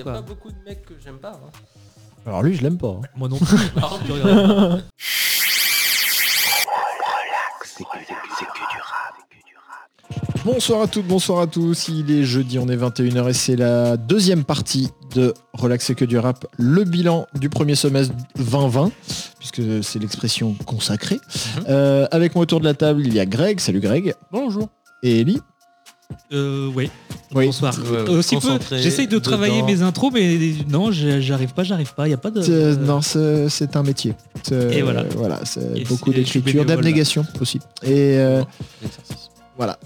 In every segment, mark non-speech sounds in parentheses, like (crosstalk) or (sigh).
Il y a pas beaucoup de mecs que j'aime pas. hein. Alors lui, je l'aime pas. hein. Moi non plus. (laughs) Par contre, tu regardes. Bonsoir à toutes, bonsoir à tous. Il est jeudi, on est 21h et c'est la deuxième partie de Relax et que du rap, le bilan du premier semestre 2020, puisque c'est l'expression consacrée. Mhm. Euh, avec moi autour de la table, il y a Greg. Salut Greg. Bonjour. Et Ellie. Euh, ouais. Oui. Bonsoir. Aussi peu. concentré J'essaye de travailler dedans. mes intros, mais non, j'arrive pas, j'arrive pas. Il y a pas de. Euh, non, c'est un métier. Et voilà. Voilà, c'est beaucoup je d'écriture, d'abnégation aussi. Et euh, voilà.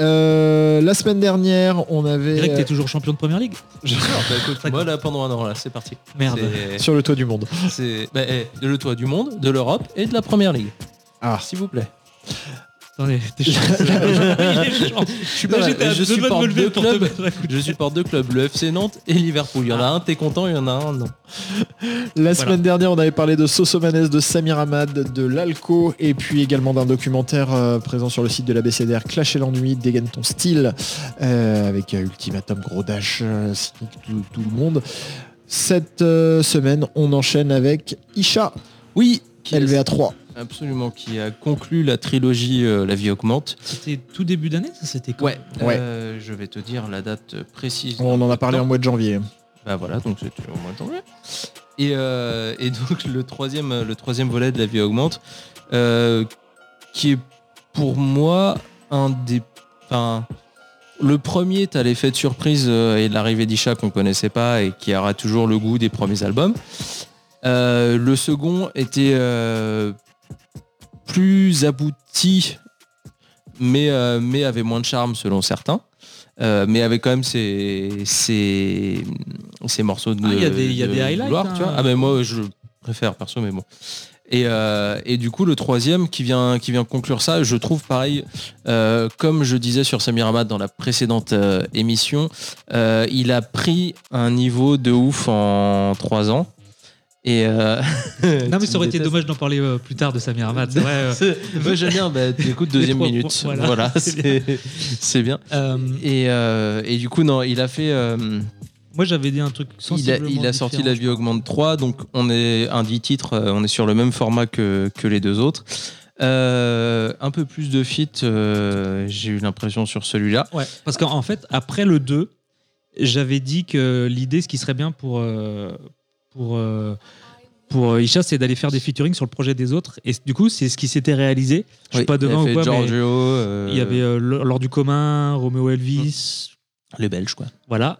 Euh, la semaine dernière, on avait Greg, euh, t'es toujours champion de première ligue (laughs) Bien sûr, bah écoute, moi là pendant un an là, c'est parti. Merde. Sur le toit du monde. C'est bah, eh, de le toit du monde, de l'Europe et de la première ligue. Ah. S'il vous plaît. Attendez, (laughs) t'es chiant. (laughs) Je supporte deux clubs. Je supporte deux le FC Nantes et Liverpool. Il y en a un, t'es content, il y en a un, non. La semaine dernière, on avait parlé de Sosomanes, de Samir Hamad, de l'Alco, et puis également d'un documentaire euh, présent sur le site de la BCDR, Clash et l'ennui, dégaine ton style, euh, avec euh, Ultimatum, Gros Dash, euh, tout, tout le monde. Cette euh, semaine, on enchaîne avec Isha, Oui, qui est- LVA3. Absolument, qui a conclu la trilogie euh, La vie augmente. C'était tout début d'année, ça c'était quand? Ouais, Ouais. euh, je vais te dire la date précise. On en a parlé en mois de janvier. Bah voilà, donc c'était au mois de janvier. Et, euh, et donc le troisième, le troisième volet de La vie augmente, euh, qui est pour moi un des... Enfin, le premier, t'as l'effet de surprise euh, et l'arrivée d'Isha qu'on connaissait pas et qui aura toujours le goût des premiers albums. Euh, le second était euh, plus abouti, mais, euh, mais avait moins de charme selon certains. Euh, mais avec quand même ses, ses, ses morceaux de Ah, il y a des- il y a de des highlights, gloire, hein. tu vois. Ah mais moi je préfère perso mais bon. Et, euh, et du coup le troisième qui vient, qui vient conclure ça, je trouve pareil, euh, comme je disais sur Samir Hamad dans la précédente euh, émission, il a pris un niveau de ouf en trois ans. Et euh, (laughs) (laughs) Non, mais ça aurait été dommage d'en parler euh, plus tard de Samir Hamad. (laughs) C'est vrai. euh, Moi j'aime bien, bah, écoute deuxième trois minute, voilà, voilà, c'est bien. Et, et du coup non, il a fait, moi, j'avais dit un truc il a, sensiblement il a sorti La vie augmente 3, donc on est un 10 titres, euh, on est sur le même format que, que les deux autres. Euh, un peu plus de euh, j'ai eu l'impression sur celui-là. Ouais, parce qu'en en fait, après le 2, j'avais dit que l'idée, ce qui serait bien pour, euh, pour, euh, pour euh, Isha, c'est d'aller faire des featuring sur le projet des autres. Et du coup, c'est ce qui s'était réalisé. Je suis Oui, pas devant ou quoi, mais Giorgio, euh, il y avait euh, Lors du commun, Roméo Elvis, les Belges quoi. voilà.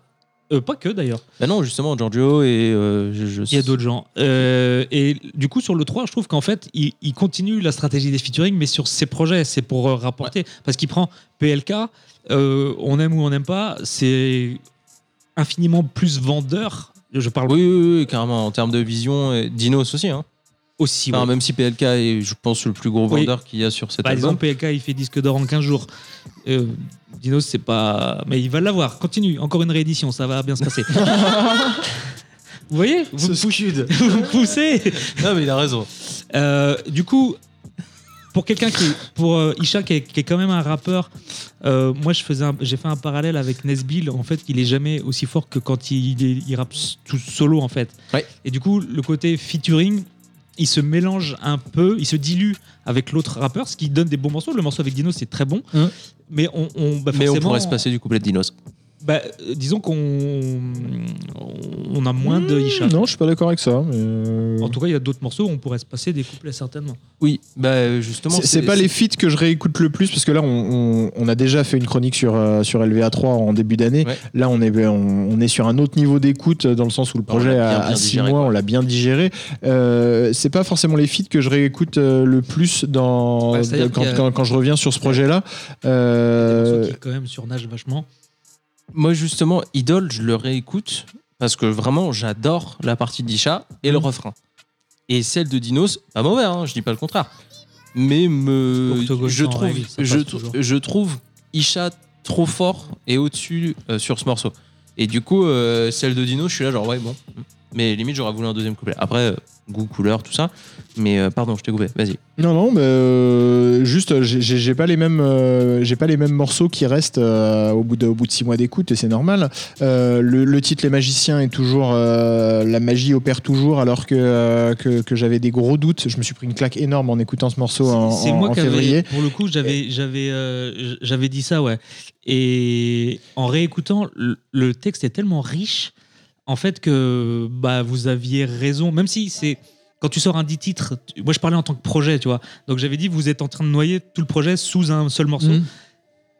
Euh, pas que d'ailleurs, Bah non, justement Giorgio et je, je- il y a d'autres gens. Et du coup, sur le 3, je trouve qu'en fait, il, il continue la stratégie des featuring, mais sur ses projets, c'est pour rapporter. Parce qu'il prend PLK, on aime ou on n'aime pas, c'est infiniment plus vendeur. Je parle Oui, oui, oui, carrément en termes de vision, et Dinos aussi. Hein. aussi. Enfin. Même si PLK est, je pense, le plus gros vendeur qu'il y a sur cet Par album. exemple, PLK, il fait disque d'or en 15 jours. Euh, Dinos, c'est pas. Mais il va l'avoir. Continue. Encore une réédition. Ça va bien se passer. (laughs) vous voyez vous, Ce scud. (laughs) vous poussez. non, mais il a raison. Euh, du coup, pour quelqu'un qui, pour euh, Isha, qui est, qui est quand même un rappeur, euh, moi je faisais, j'ai fait un parallèle avec Nesbill. En fait, il est jamais aussi fort que quand il, il rappe tout solo en fait. Ouais. Et du coup, le côté featuring, il se mélange un peu, il se dilue avec l'autre rappeur, ce qui donne des bons morceaux. Le morceau avec Dino, c'est très bon. Hum. Mais on, on, bah, Mais on pourrait se passer du couplet de Dinos. Bah, euh, disons qu'on on a moins de Isha. Non, je suis pas d'accord avec ça. mais, euh, En tout cas, il y a d'autres morceaux où on pourrait se passer des couplets certainement. Oui, bah justement. C'est pas les feats que je réécoute le plus parce que là on, on- on a déjà fait une chronique sur, euh, sur LVA3 en début d'année. Ouais. Là on est, on, on est sur un autre niveau d'écoute dans le sens où le Bah, on projet bien, a, bien 6 digéré, mois, quoi. on l'a bien digéré. Euh, c'est pas forcément les feats que je réécoute euh, le plus dans, Ouais, c'est-à-dire quand, a- quand- quand je reviens sur ce projet-là. Euh, qui quand même surnagent vachement. Moi, justement, Idol, je le réécoute parce que vraiment, j'adore la partie d'Isha et le Mhm. refrain. Et celle de Dinos, pas mauvais, hein, je dis pas le contraire. Mais me, Octogone trouve, règle, je trouve Isha trop fort et au-dessus euh, sur ce morceau. Et du coup, euh, celle de Dinos, je suis là, genre, ouais, bon. Mais limite, j'aurais voulu un deuxième couplet. Après, euh, goût, couleur, tout ça. Mais euh, pardon, je t'ai coupé. Vas-y. Non, non, mais euh, juste, j'ai- j'ai j'ai pas les mêmes, euh, j'ai pas les mêmes morceaux qui restent euh, au bout de, au bout de six mois d'écoute et c'est normal. Euh, le, le titre Les Magiciens est toujours, euh, la magie opère toujours, alors que euh, que, que j'avais des gros doutes. Je me suis pris une claque énorme en écoutant ce morceau en, C'est en- moi en qui avais, février. pour le coup, j'avais, j'avais, euh, j'avais dit ça, ouais. Et en réécoutant, le, le texte est tellement riche, en fait, que bah, vous aviez raison. Même si c'est. Quand tu sors un 10 titres, tu- moi je parlais en tant que projet, tu vois. Donc j'avais dit, vous êtes en train de noyer tout le projet sous un seul morceau. Mhm.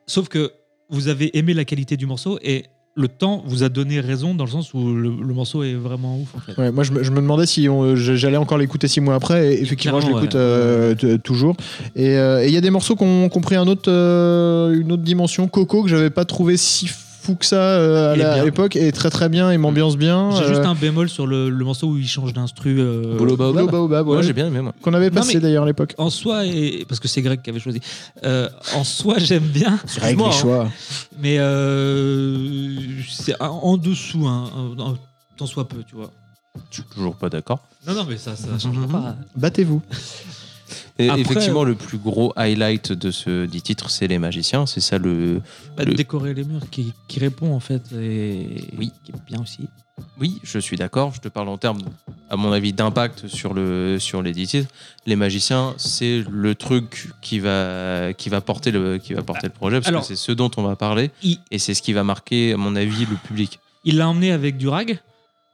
Sauf que vous avez aimé la qualité du morceau et le temps vous a donné raison dans le sens où le, le morceau est vraiment ouf, en fait. Ouais, moi, je me, je me demandais si j'allais encore l'écouter six mois après. Et effectivement, je l'écoute ouais. euh, toujours. Et euh, et il y a des morceaux qui ont, qui ont pris un autre, euh, une autre dimension. Coco, que j'avais pas trouvé si fou que ça euh, à l'époque, et très très bien, et m'ambiance bien. J'ai euh, juste un bémol sur le, le morceau où il change d'instru. euh, Boulot Baobab. Boulot Baobab, ouais, Moi, j'ai bien aimé, moi. qu'on avait passé mais- d'ailleurs à l'époque. en soi, et, parce que c'est Greg qui avait choisi, euh, en soi j'aime bien, Avec les hein. choix. mais euh, c'est en- dessous, hein, tant soit peu, tu vois. Je suis toujours pas d'accord. Non, non, mais ça, ça changera Mhm. pas. Battez-vous. Et Après- effectivement, le plus gros highlight de ce dit titre, c'est les magiciens. C'est ça le. Bah, Le- Décorer les murs qui, qui répond en fait, et Oui. qui est bien aussi. Oui, je suis d'accord. Je te parle en termes, à mon avis, d'impact sur, le, sur les dix titres. Les magiciens, c'est le truc qui va, qui va porter le, qui va porter le projet, parce Alors- que c'est ce dont on va parler. Il- Et c'est ce qui va marquer, à mon avis, le public. Il l'a emmené avec du rag.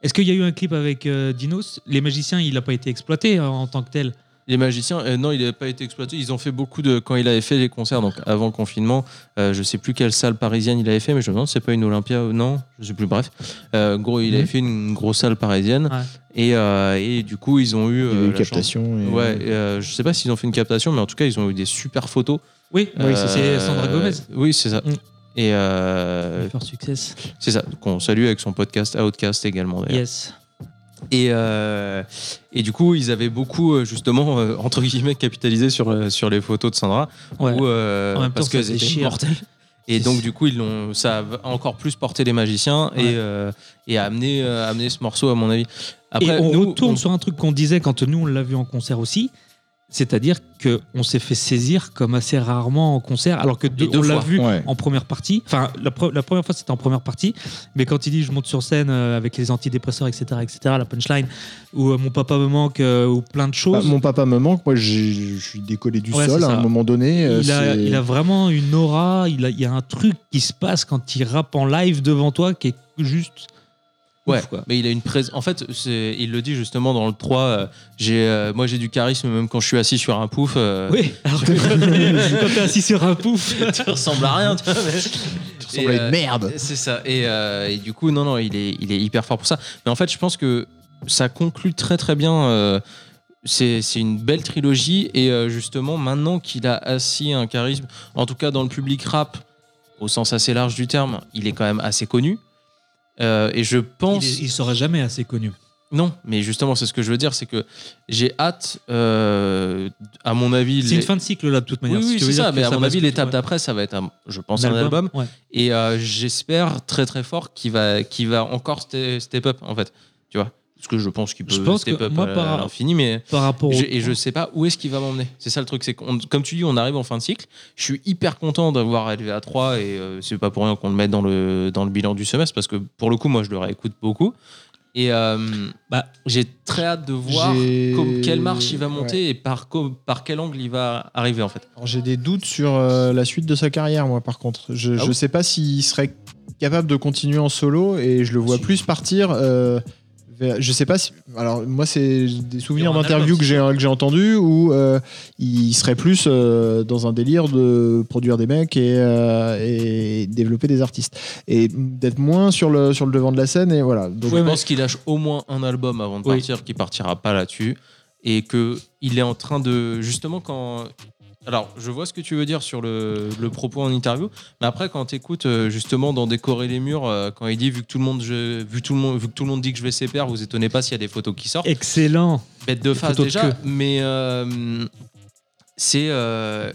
Est-ce qu'il y a eu un clip avec euh, Dinos? Les magiciens, il n'a pas été exploité euh, en tant que tel. Les magiciens, euh, non, il n'a pas été exploité. Ils ont fait beaucoup de. Quand il avait fait les concerts, donc avant le confinement, euh, je sais plus quelle salle parisienne il avait fait, mais je me demande, c'est pas une Olympia ou non, je sais plus. Bref, Euh, gros, il avait Mhm. fait une grosse salle parisienne, Ouais. et, euh, et du coup, ils ont eu. Il y a eu une captation. et- Ouais, et, je sais pas s'ils ont fait une captation, mais en tout cas, ils ont eu des super photos. Oui, Oui, c'est Sandra Gomez. Oui, c'est ça. Mm. Et Fort success. c'est ça, qu'on salue avec son podcast Outcast également. d'ailleurs. Yes. Et, euh, et du coup, ils avaient beaucoup, euh, justement, euh, entre guillemets, capitalisé sur, sur les photos de Sandra. Ouais. où, euh, En même temps, parce étaient déchire. mortelles. Et donc, du coup, ils l'ont, ça a encore plus porté les magiciens Ouais. et, et a amené, amené ce morceau, à mon avis. et on nous, retourne on- sur un truc qu'on disait quand nous on l'a vu en concert aussi. C'est-à-dire qu'on s'est fait saisir comme assez rarement en concert, alors que de- deux on l'a vu Ouais. en première partie. Enfin, la, pre- la première fois c'était en première partie, mais quand il dit je monte sur scène euh, avec les antidépresseurs, etc., etc., la punchline, ou euh, mon papa me manque, euh, ou plein de Bah, choses. mon papa me manque. Moi, je suis décollé du Ouais, sol à un moment donné. euh, il, a, il a vraiment une aura, il, a, il y a un truc qui se passe quand il rappe en live devant toi qui est juste. Ouais, ouf, quoi. mais il a une présence. En fait, il le dit justement dans le 3. euh, j'ai, euh, moi, j'ai du charisme même quand je suis assis sur un pouf. euh, Oui, alors que quand t'es- assis sur un pouf. (laughs) tu ressembles à rien, tu vois. mais- Tu ressembles à une merde. C'est ça. Et, et du coup, non, non, il est, il est hyper fort pour ça. Mais en fait, je pense que ça conclut très, très bien. c'est une belle trilogie. Et justement, maintenant qu'il a assis un charisme, en tout cas dans le public rap, au sens assez large du terme, il est quand même assez connu. Euh, et je Il, pense. est- il sera jamais assez connu. Non, mais justement, c'est ce que je veux dire, c'est que j'ai hâte, euh, à mon avis. C'est les- une fin de cycle là de toute manière. oui, Si c'est ça. Mais à mon avis, l'étape d'après, ça va être, un- je pense, Un un album. ouais. Et euh, j'espère très très fort qu'il va, qu'il va encore ste- step up en fait. Tu vois Parce que je pense qu'il peut Je pense step que up moi, à, par- à l'infini, mais Par rapport je- et je sais pas où est-ce qu'il va m'emmener. C'est ça le truc, c'est comme tu dis, on arrive en fin de cycle. Je suis hyper content d'avoir élevé à 3 et euh, c'est pas pour rien qu'on le mette dans le, dans le bilan du semestre parce que pour le coup, moi je le réécoute beaucoup. Et euh, Bah, j'ai très hâte de voir comme- quelle marche il va monter et par, par quel angle il va arriver en fait. J'ai des doutes sur euh, la suite de sa carrière, moi, par contre. Je Ah ne bon sais pas s'il serait capable de continuer en solo et je le vois Si. plus partir. euh, je sais pas si. Alors, moi, c'est des souvenirs d'interviews que j'ai que j'ai entendus où euh, il serait plus euh, dans un délire de produire des mecs et, euh, et développer des artistes. Et d'être moins sur le, sur le devant de la scène. Et voilà. Donc, je pense qu'il lâche au moins un album avant de Oui. partir, qu'il partira pas là-dessus. Et que il est en train de. Justement, quand. Alors, je vois ce que tu veux dire sur le, le propos en interview, mais après, quand tu écoutes justement dans Décorer les murs, euh, quand il dit vu que tout le monde, je, vu tout le monde, vu que tout le monde dit que je vais pairs, vous étonnez pas s'il y a des photos qui sortent. excellent. Bête de face de déjà, mais euh, c'est euh,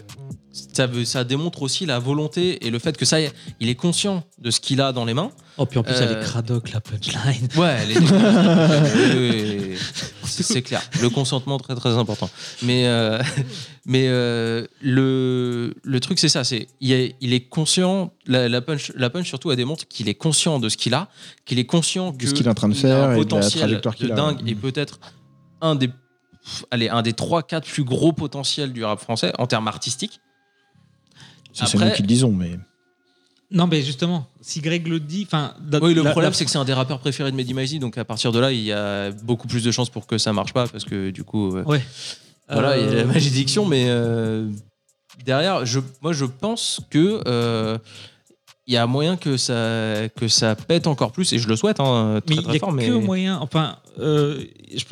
ça, veut- ça démontre aussi la volonté et le fait que ça il est conscient de ce qu'il a dans les mains. Oh, puis en plus, elle Euh, est cradoc, la punchline. (laughs) Ouais, elle est (laughs) c'est clair. Le consentement très très important. Mais euh, (laughs) mais euh, le le truc c'est ça, c'est il est, il est conscient. La, la punch la punch surtout elle démontre qu'il est conscient de ce qu'il a, qu'il est conscient De ce que qu'il est en train de faire un et de la potentiel trajectoire qu'il de a. dingue et peut-être un des allez un des trois quatre plus gros potentiels du rap français en termes artistiques. Ça, c'est Après- nous qui le disons, mais Non, mais justement, si Greg le dit. Enfin, Oui, le la- problème la- c'est que c'est un des rappeurs préférés de Mehdi donc à partir de là il y a beaucoup plus de chances pour que ça marche pas parce que du coup. euh, Ouais. Voilà, il y a la Euh, malédiction, mais euh, derrière, je, moi je pense que euh, il y a moyen que ça, que ça pète encore plus, et je le souhaite hein, Mais très il y a fort. que Mais moyen. Enfin, euh,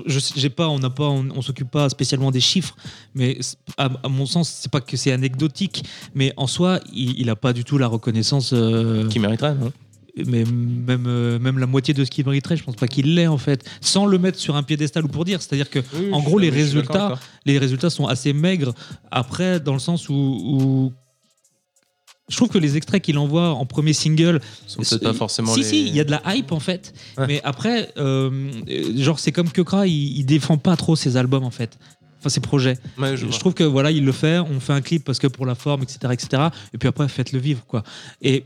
je, j'ai pas, on n'a pas, on, on s'occupe pas spécialement des chiffres, mais à, à mon sens, c'est pas que c'est anecdotique, mais en soi, il, il a pas du tout la reconnaissance. euh, qui mériterait. hein. mais même, euh, même la moitié de ce qu'il mériterait, je pense pas qu'il l'ait en fait, sans le mettre sur un piédestal ou pour dire. C'est-à-dire que En gros, les résultats- les résultats sont assez maigres. Après, dans le sens où, où je trouve que les extraits qu'il envoie en premier single, sont peut-être pas forcément si les. si, il y a de la hype en fait. Ouais. Mais après, euh, genre c'est comme Kekra, il, il défend pas trop ses albums en fait. Enfin, ses projets. Ouais, je trouve que voilà, il le fait. On fait un clip parce que pour la forme, etc., etc. Et puis après, faites-le vivre, quoi. Et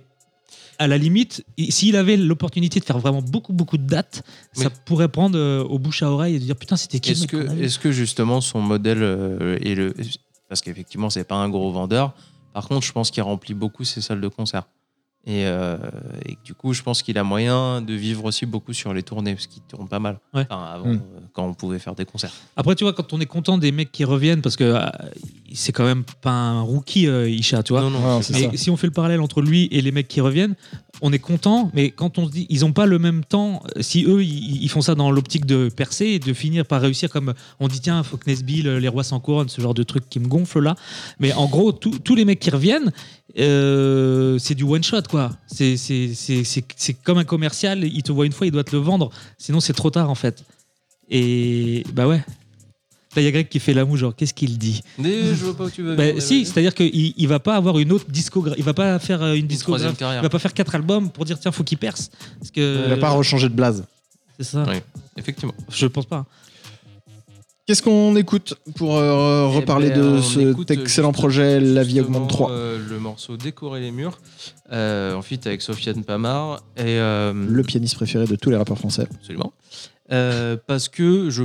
à la limite, s'il avait l'opportunité de faire vraiment beaucoup, beaucoup de dates, ça pourrait prendre euh, au bouche à oreille et de dire putain, c'était qui le Est-ce que, justement son modèle euh, est le. Parce qu'effectivement, c'est pas un gros vendeur. Par contre, je pense qu'il remplit beaucoup ses salles de concert. Et, euh, et du coup, je pense qu'il a moyen de vivre aussi beaucoup sur les tournées, parce qu'il tourne pas mal. Ouais. Enfin, avant, Mm. euh, quand on pouvait faire des concerts. Après, tu vois, quand on est content des mecs qui reviennent, parce que euh, c'est quand même pas un rookie, euh, Isha, tu vois. non, non, ça. Mais si on fait le parallèle entre lui et les mecs qui reviennent, on est content, mais quand on se dit, ils ont pas le même temps, si eux, ils, ils font ça dans l'optique de percer et de finir par réussir, comme on dit, tiens, faut que Nesbill, les rois sans couronne, ce genre de truc qui me gonfle là. Mais en gros, tous tous les mecs qui reviennent, euh, c'est du one shot, quoi. C'est comme un commercial, il te voit une fois, il doit te le vendre, sinon c'est trop tard en fait. Et bah ouais. Là, il y a Greg qui fait la moue, genre, qu'est-ce qu'il dit Mais je vois pas où tu veux. bah, venir, si, c'est-à-dire qu'il il va pas avoir une autre discographie. Il va pas faire euh, une Une discographie. troisième Il va pas faire quatre albums pour dire tiens, faut qu'il perce. Parce que il n'a pas rechangé de blaze. c'est ça. Ouais. Effectivement. Je pense pas. Qu'est-ce qu'on écoute pour euh, Eh reparler ben, de on cet excellent juste- projet La vie justement, augmente 3 euh, le morceau Décorer les murs, euh, en fit avec Sofiane Pamar. Et, euh, Le pianiste préféré de tous les rappeurs français. Absolument. Euh, parce que je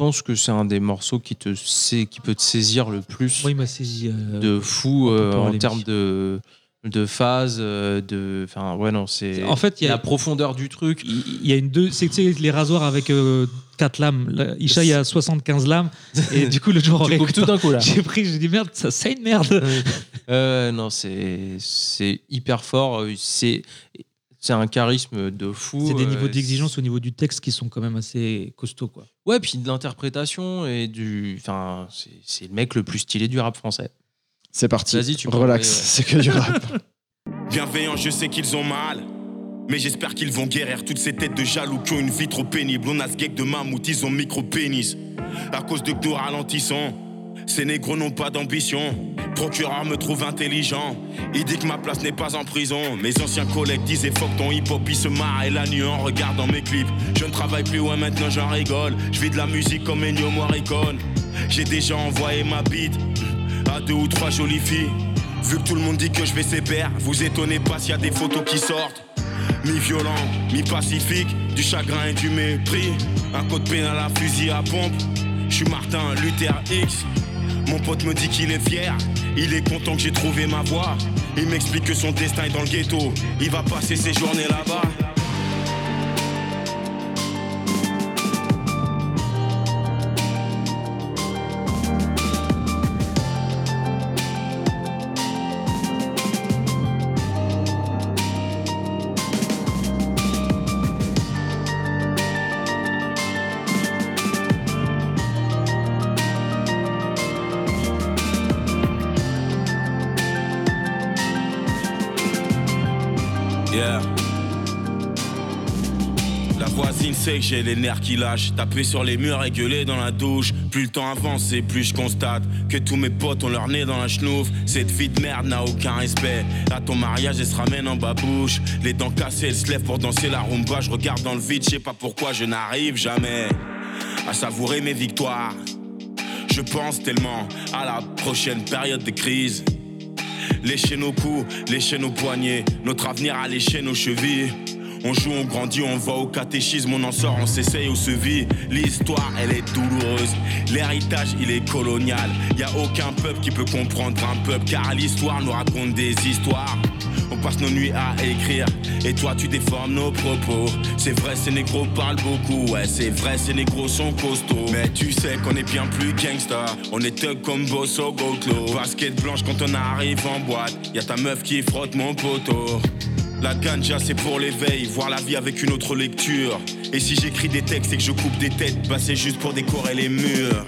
pense que c'est un des morceaux qui, te sait, qui peut te saisir le plus Moi, il m'a saisi. euh, de fou euh, en termes de, de phase, euh, de. Enfin, ouais, non, c'est. En fait, il y a- la profondeur du truc. Il y a une deux. C'est tu sais, les rasoirs avec euh, quatre lames. Là, Isha, il y a 75 lames. (laughs) Et du coup, le jour réécoutant, tout d'un coup là. (laughs) j'ai pris, j'ai dit merde, ça c'est une merde. Euh, non, c'est c'est hyper fort. C'est c'est un charisme de fou. C'est des euh, niveaux d'exigence au niveau du texte qui sont quand même assez costauds, quoi. Ouais, puis de l'interprétation et du. Enfin, c'est- le mec le plus stylé du rap français. C'est parti. Vas-y, tu Relax, ouais. c'est que du rap. (laughs) Bienveillant, je sais qu'ils ont mal. Mais j'espère qu'ils vont guérir toutes ces têtes de jaloux qui ont une vie trop pénible. On a ce geek de mammouth, ils ont micro-pénis. À cause de dos ralentissant, ces négros n'ont pas d'ambition. Procureur me trouve intelligent. Il dit que ma place n'est pas en prison. Mes anciens collègues disaient fuck ton hip-hop, ils se marrent et la nuit en regardant mes clips. Je ne travaille plus, ouais, maintenant j'en rigole. Je vis de la musique comme Ennio Morricone. J'ai déjà envoyé ma bite à deux ou trois jolies filles. Vu que tout le monde dit que je vais séparer, vous étonnez pas s'il y a des photos qui sortent. Mi-violent, mi-pacifique, du chagrin et du mépris. Un code pénal à fusil à pompe. Je suis Martin Luther X. Mon pote me dit qu'il est fier. Il est content que j'ai trouvé ma voie. Il m'explique que son destin est dans le ghetto. Il va passer ses journées là-bas. Que j'ai les nerfs qui lâchent. Taper sur les murs et gueuler dans la douche. Plus le temps avance et plus je constate que tous mes potes ont leur nez dans la chenouf. Cette vie de merde n'a aucun respect. À ton mariage, elle se ramène en babouche. Les dents cassées, elle se lève pour danser la rumba. Je regarde dans le vide, je sais pas pourquoi je n'arrive jamais à savourer mes victoires. Je pense tellement à la prochaine période de crise. Lécher nos coups, lécher nos poignets, notre avenir à lécher nos chevilles. On joue, on grandit, on va au catéchisme, on en sort, on s'essaye, on se vit. L'histoire, elle est douloureuse. L'héritage, il est colonial. Y a aucun peuple qui peut comprendre un peuple, car l'histoire nous raconte des histoires. On passe nos nuits à écrire, et toi tu déformes nos propos. C'est vrai, ces négros parlent beaucoup, ouais, c'est vrai, ces négros sont costauds. Mais tu sais qu'on est bien plus gangsta, on est thug comme Bosso Gotlo. Basket blanche quand on arrive en boîte, y a ta meuf qui frotte mon poteau. La ganja c'est pour l'éveil, voir la vie avec une autre lecture. Et si j'écris des textes et que je coupe des têtes, bah c'est juste pour décorer les murs.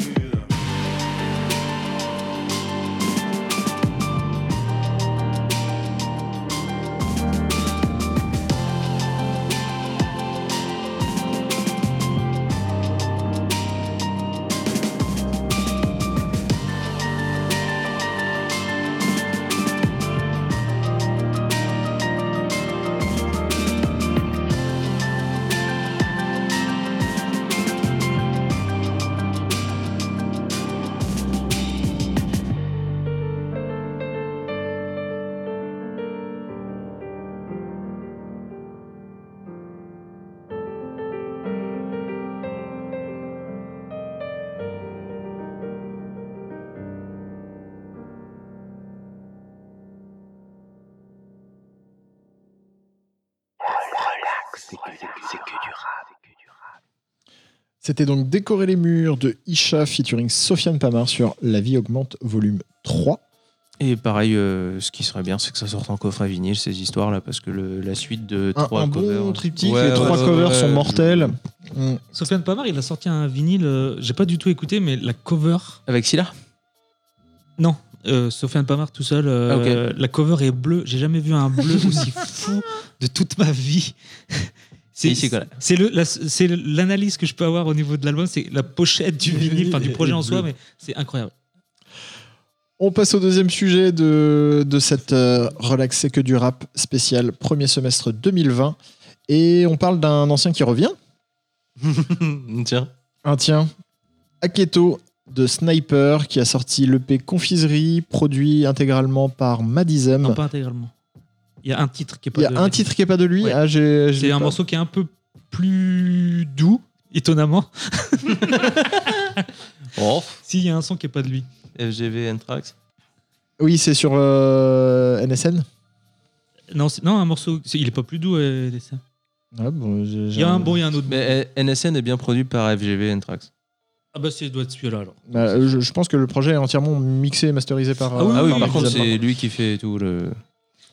C'était donc Décorer les murs de Isha featuring Sofiane Pamar sur La vie augmente volume 3. Et pareil, euh, ce qui serait bien, c'est que ça sorte en coffret vinyle, ces histoires-là, parce que le- la suite de Un, trois un covers. bon triptyque, Ouais, les trois ouais, covers ouais. sont mortels. Mm. Sofiane Pamar, il a sorti un vinyle, euh, j'ai pas du tout écouté, mais la cover. Avec Silla? Non, euh, Sofiane Pamar tout seul. euh, Ah, La cover est bleue. J'ai jamais vu un bleu (laughs) aussi fou de toute ma vie. (laughs) C'est c'est la- l'analyse que je peux avoir au niveau de l'album, c'est la pochette du vinyle, enfin du projet en soi, mais c'est incroyable. On passe au deuxième sujet de, de cette euh, Relax C'est que du rap spécial premier semestre 2020. Et on parle d'un ancien qui revient. (laughs) Tiens. Un tien, Aketo de Sniper, qui a sorti l'EP Confiserie, produit intégralement par Madism. Non, pas intégralement. Il y a un titre qui est pas Il y a de- un titre qui est pas de lui. Ouais. Ah, C'est un pas. morceau qui est un peu plus doux, étonnamment. (laughs) Oh. S'il y a un son qui est pas de lui. FGV Anthrax. Oui, c'est sur euh, NSN. Non, c'est- non un morceau, c'est- il est pas plus doux. euh. Ouais, bon, j'ai- Il y a un bon, il y a un autre. Mais euh, NSN est bien produit par FGV Anthrax. Ah bah c'est doit être celui-là alors. Bah, je, je pense que le projet est entièrement mixé et masterisé par. Ah oui, Ah oui, par par contre, c'est lui qui fait tout le.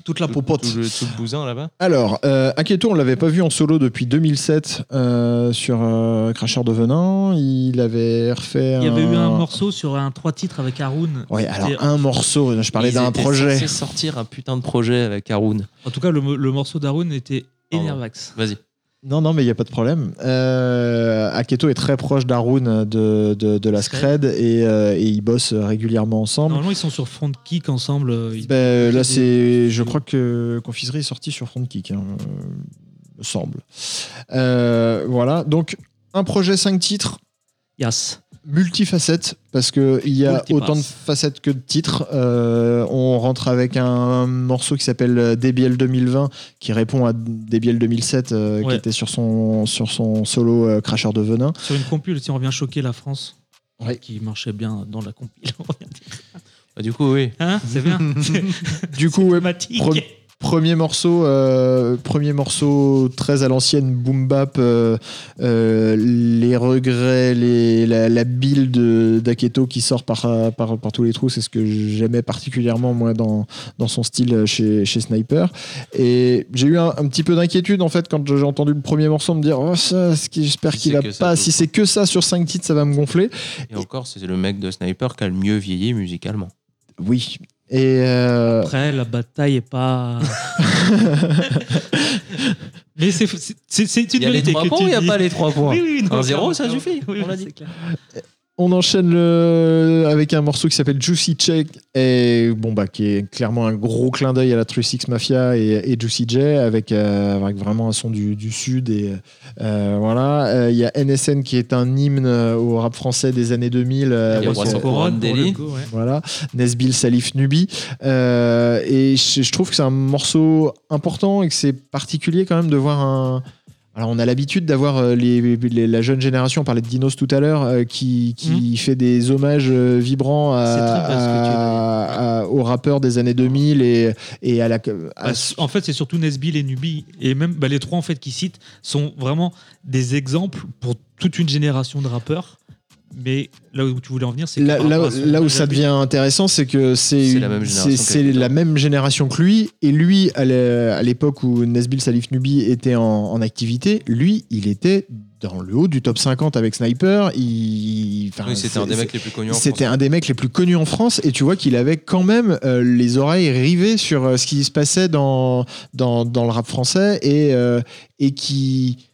toute la tout- popote. Tout le, tout le bousin là-bas. Alors, euh, Aketo, on l'avait pas vu en solo depuis 2007 euh, sur euh, Cracheur de Venin. Il avait refait. Il y avait eu un morceau sur un trois titres avec Haroun. Ouais, alors un morceau. Je parlais d'un projet. censés sortir un putain de projet avec Haroun. En tout cas, le, le morceau d'Haroun était. Enervax. Vas-y. Non, non, mais il n'y a pas de problème. Euh, Aketo est très proche d'Arun de, de, de la Scred et, euh, et ils bossent régulièrement ensemble. Normalement, ils sont sur Front Kick ensemble. euh, Ben, là, c'est je crois que Confiserie est sorti sur Frontkick, hein, euh, me semble. Euh, voilà, donc un projet 5 titres, Yes. Multifacette, parce qu'il y a autant de facettes que de titres. Euh, on rentre avec un, morceau qui s'appelle Débiel 2020, qui répond à Débiel 2007, euh, qui était sur son, sur son solo euh, Cracheur de Venin. Sur une compile, si on revient choquer la France, Ouais. qui marchait bien dans la compile. (laughs) Bah, du coup, oui. Hein C'est bien. (laughs) Du coup, ouais, Premier morceau, euh, premier morceau très à l'ancienne boom bap, euh, euh, les regrets, les, la, la bile de d'Aketo qui sort par, par, par tous les trous, c'est ce que j'aimais particulièrement moi dans, dans son style chez, chez Sniper. Et j'ai eu un, un petit peu d'inquiétude en fait quand j'ai entendu le premier morceau me dire oh j'espère qu'il va pas, si c'est que ça sur 5 titres, ça va me gonfler. Et encore, c'est le mec de Sniper qui a le mieux vieilli musicalement. Oui. Et euh, Après, la bataille est pas. (laughs) Mais c'est une Il y a les vérité 3 que points ou il n'y a pas les 3 points Oui, oui, non, Un zéro, ça suffit, Oui, on l'a oui, dit. On enchaîne le... avec un morceau qui s'appelle Juicy Check et bon bah qui est clairement un gros clin d'œil à la 36 Mafia et, et Juicy J avec, euh, avec vraiment un son du, du sud et euh, voilà Euh, il y a NSN qui est un hymne au rap français des années 2000 euh, Il y a avec, euh, Couronne, pour le Deli. coup, ouais. voilà, Nesbill, Salif, Nubi. Euh, et je, je trouve que c'est un morceau important et que c'est particulier quand même de voir un. Alors, on a l'habitude d'avoir euh, les, les- la jeune génération, on parlait de Dinos tout à l'heure, euh, qui, qui fait des hommages euh, vibrants à- Mhm. À- à- aux rappeurs des années 2000 et, et à la. Bah, en fait, c'est surtout Nesbill et Nubi. Et même bah, les trois en fait qui citent sont vraiment des exemples pour toute une génération de rappeurs. Mais là où tu voulais en venir, c'est que Là, où ça devient intéressant, c'est que c'est la même génération c'est qu'avec la même génération que lui. Et lui, à l'é- à l'époque où Nesbill Salif Nubi était en, en activité, lui, il était dans le haut du top 50 avec Sniper. Il, Oui, c'était un des mecs les plus connus en C'était France. un des mecs les plus connus en France et tu vois qu'il avait quand même euh, les oreilles rivées sur euh, ce qui se passait dans, dans, dans le rap français et, euh, et qui.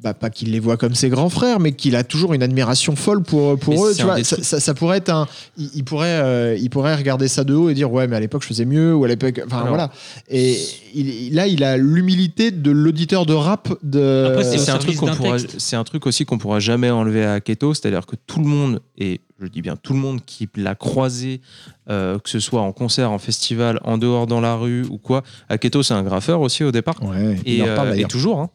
Bah, pas qu'il les voit comme ses grands frères, mais qu'il a toujours une admiration folle pour, pour Mais eux. Tu vois, ça, trucs- ça- ça pourrait être un. Il, il pourrait, euh, il pourrait regarder ça de haut et dire Ouais, mais à l'époque, je faisais mieux, ou à l'époque. Enfin, Alors, voilà. Et il- là, il a l'humilité de l'auditeur de rap. De... Après, c'est un truc service qu'on d'un pourra, texte. c'est un truc aussi qu'on pourra jamais enlever à Keto, c'est-à-dire que tout le monde et je dis bien tout le monde qui l'a croisé, euh, que ce soit en concert, en festival, en dehors dans la rue ou quoi. Aketo c'est un graffeur aussi au départ Ouais, il et, euh, et toujours. hein.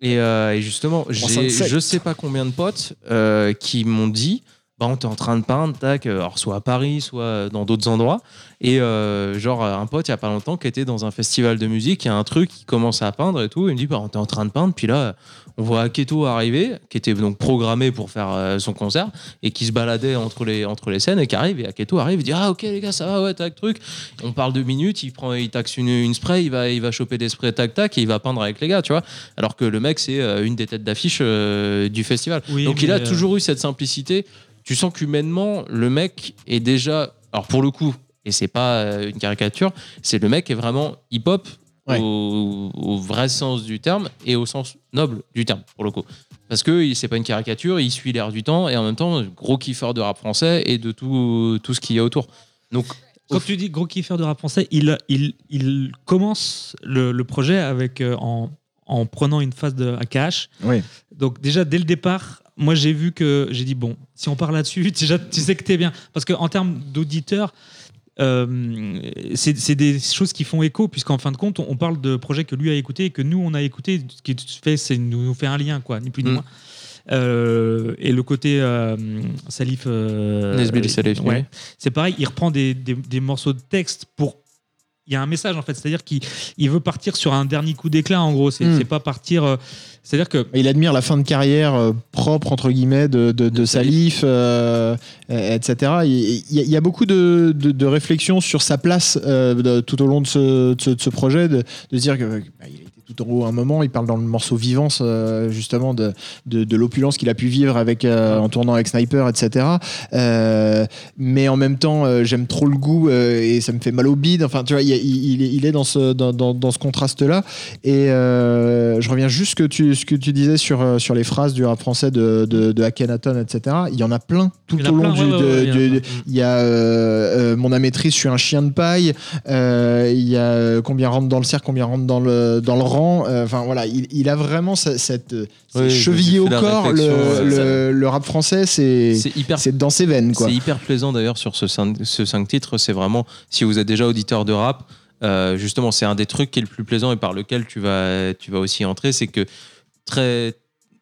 Et, euh, et justement, j'ai 37. je sais pas combien de potes euh, qui m'ont dit. Bah, on est en train de peindre, tac, euh, alors soit à Paris, soit dans d'autres endroits. Et euh, genre, un pote, il y a pas longtemps, qui était dans un festival de musique, il y a un truc, il commence à peindre et tout. Il me dit, bah, on est en train de peindre. Puis là, on voit Aketo arriver, qui était donc programmé pour faire euh, son concert, et qui se baladait entre les, entre les scènes, et qui arrive. Et Aketo arrive, il dit, ah, ok, les gars, ça va, ouais, tac, truc. On parle deux minutes, il, prend, il taxe une, une spray, il va, il va choper des sprays, tac, tac, et il va peindre avec les gars, tu vois. Alors que le mec, c'est euh, une des têtes d'affiche euh, du festival. Oui, Donc il a euh, toujours eu cette simplicité. Tu sens qu'humainement, le mec est déjà. Alors pour le coup, et c'est pas euh, une caricature, c'est le mec est vraiment hip-hop Ouais. au, au vrai sens du terme et au sens noble du terme, pour le coup. Parce que c'est pas une caricature, il suit l'air du temps et en même temps, gros kiffeur de rap français et de tout, tout ce qu'il y a autour. Donc, Quand tu dis gros kiffeur de rap français, il, il, il commence le, le projet avec, euh, en, en prenant une phase de AKH. Oui. Donc déjà, dès le départ, moi j'ai vu que j'ai dit, bon, si on part là-dessus, (laughs) déjà, tu sais que t'es bien. Parce qu'en termes d'auditeurs, euh, c'est des choses qui font écho, puisqu'en fin de compte, on, on parle de projets que lui a écoutés et que nous, on a écouté. Ce qui fait, c'est nous, nous fait un lien, quoi, ni plus ni Mm. moins. Euh, et le côté euh, Salif. euh, Salif, ouais. oui. C'est pareil, il reprend des, des- des morceaux de texte pour. Il y a un message en fait, c'est-à-dire qu'il il veut partir sur un dernier coup d'éclat en gros. C'est Mm. c'est pas partir. euh, c'est-à-dire que Il admire la fin de carrière euh, propre, entre guillemets, de, de, de De Salif, euh, etc. Il, il y a- beaucoup de, de, de réflexions sur sa place tout au long de ce, de ce, de ce projet, de, se dire a été tout en haut à un moment. Il parle dans le morceau Vivance, euh, justement, de, de, de l'opulence qu'il a pu vivre avec, euh, en tournant avec Sniper, etc. Euh, mais en même temps, j'aime trop le goût et ça me fait mal au bide. Enfin, tu vois, il, il, il est- dans ce, dans, dans, dans ce contraste-là. Et je reviens juste que tu, ce que tu disais sur, sur les phrases du rap français de, de, de Akhenaton, etc. Il y en a plein tout au long plein, du. ouais, de- ouais, ouais, il y a du- plein. de- il y a Mon amatrice, je suis un chien de paille. Il y a Combien rentre dans le cercle, combien rentre dans le, dans le Euh, Enfin voilà, il, il a vraiment ce- cette, euh, c'est Oui, chevillé j'ai au corps. Le, réflexion, le, le rap français, c'est c'est hyper c'est dans ses veines. quoi. C'est hyper plaisant d'ailleurs sur ce cinq, ce cinq titres. C'est vraiment, si vous êtes déjà auditeur de rap, euh, justement, c'est un des trucs qui est le plus plaisant et par lequel tu vas, tu vas aussi entrer. C'est que très,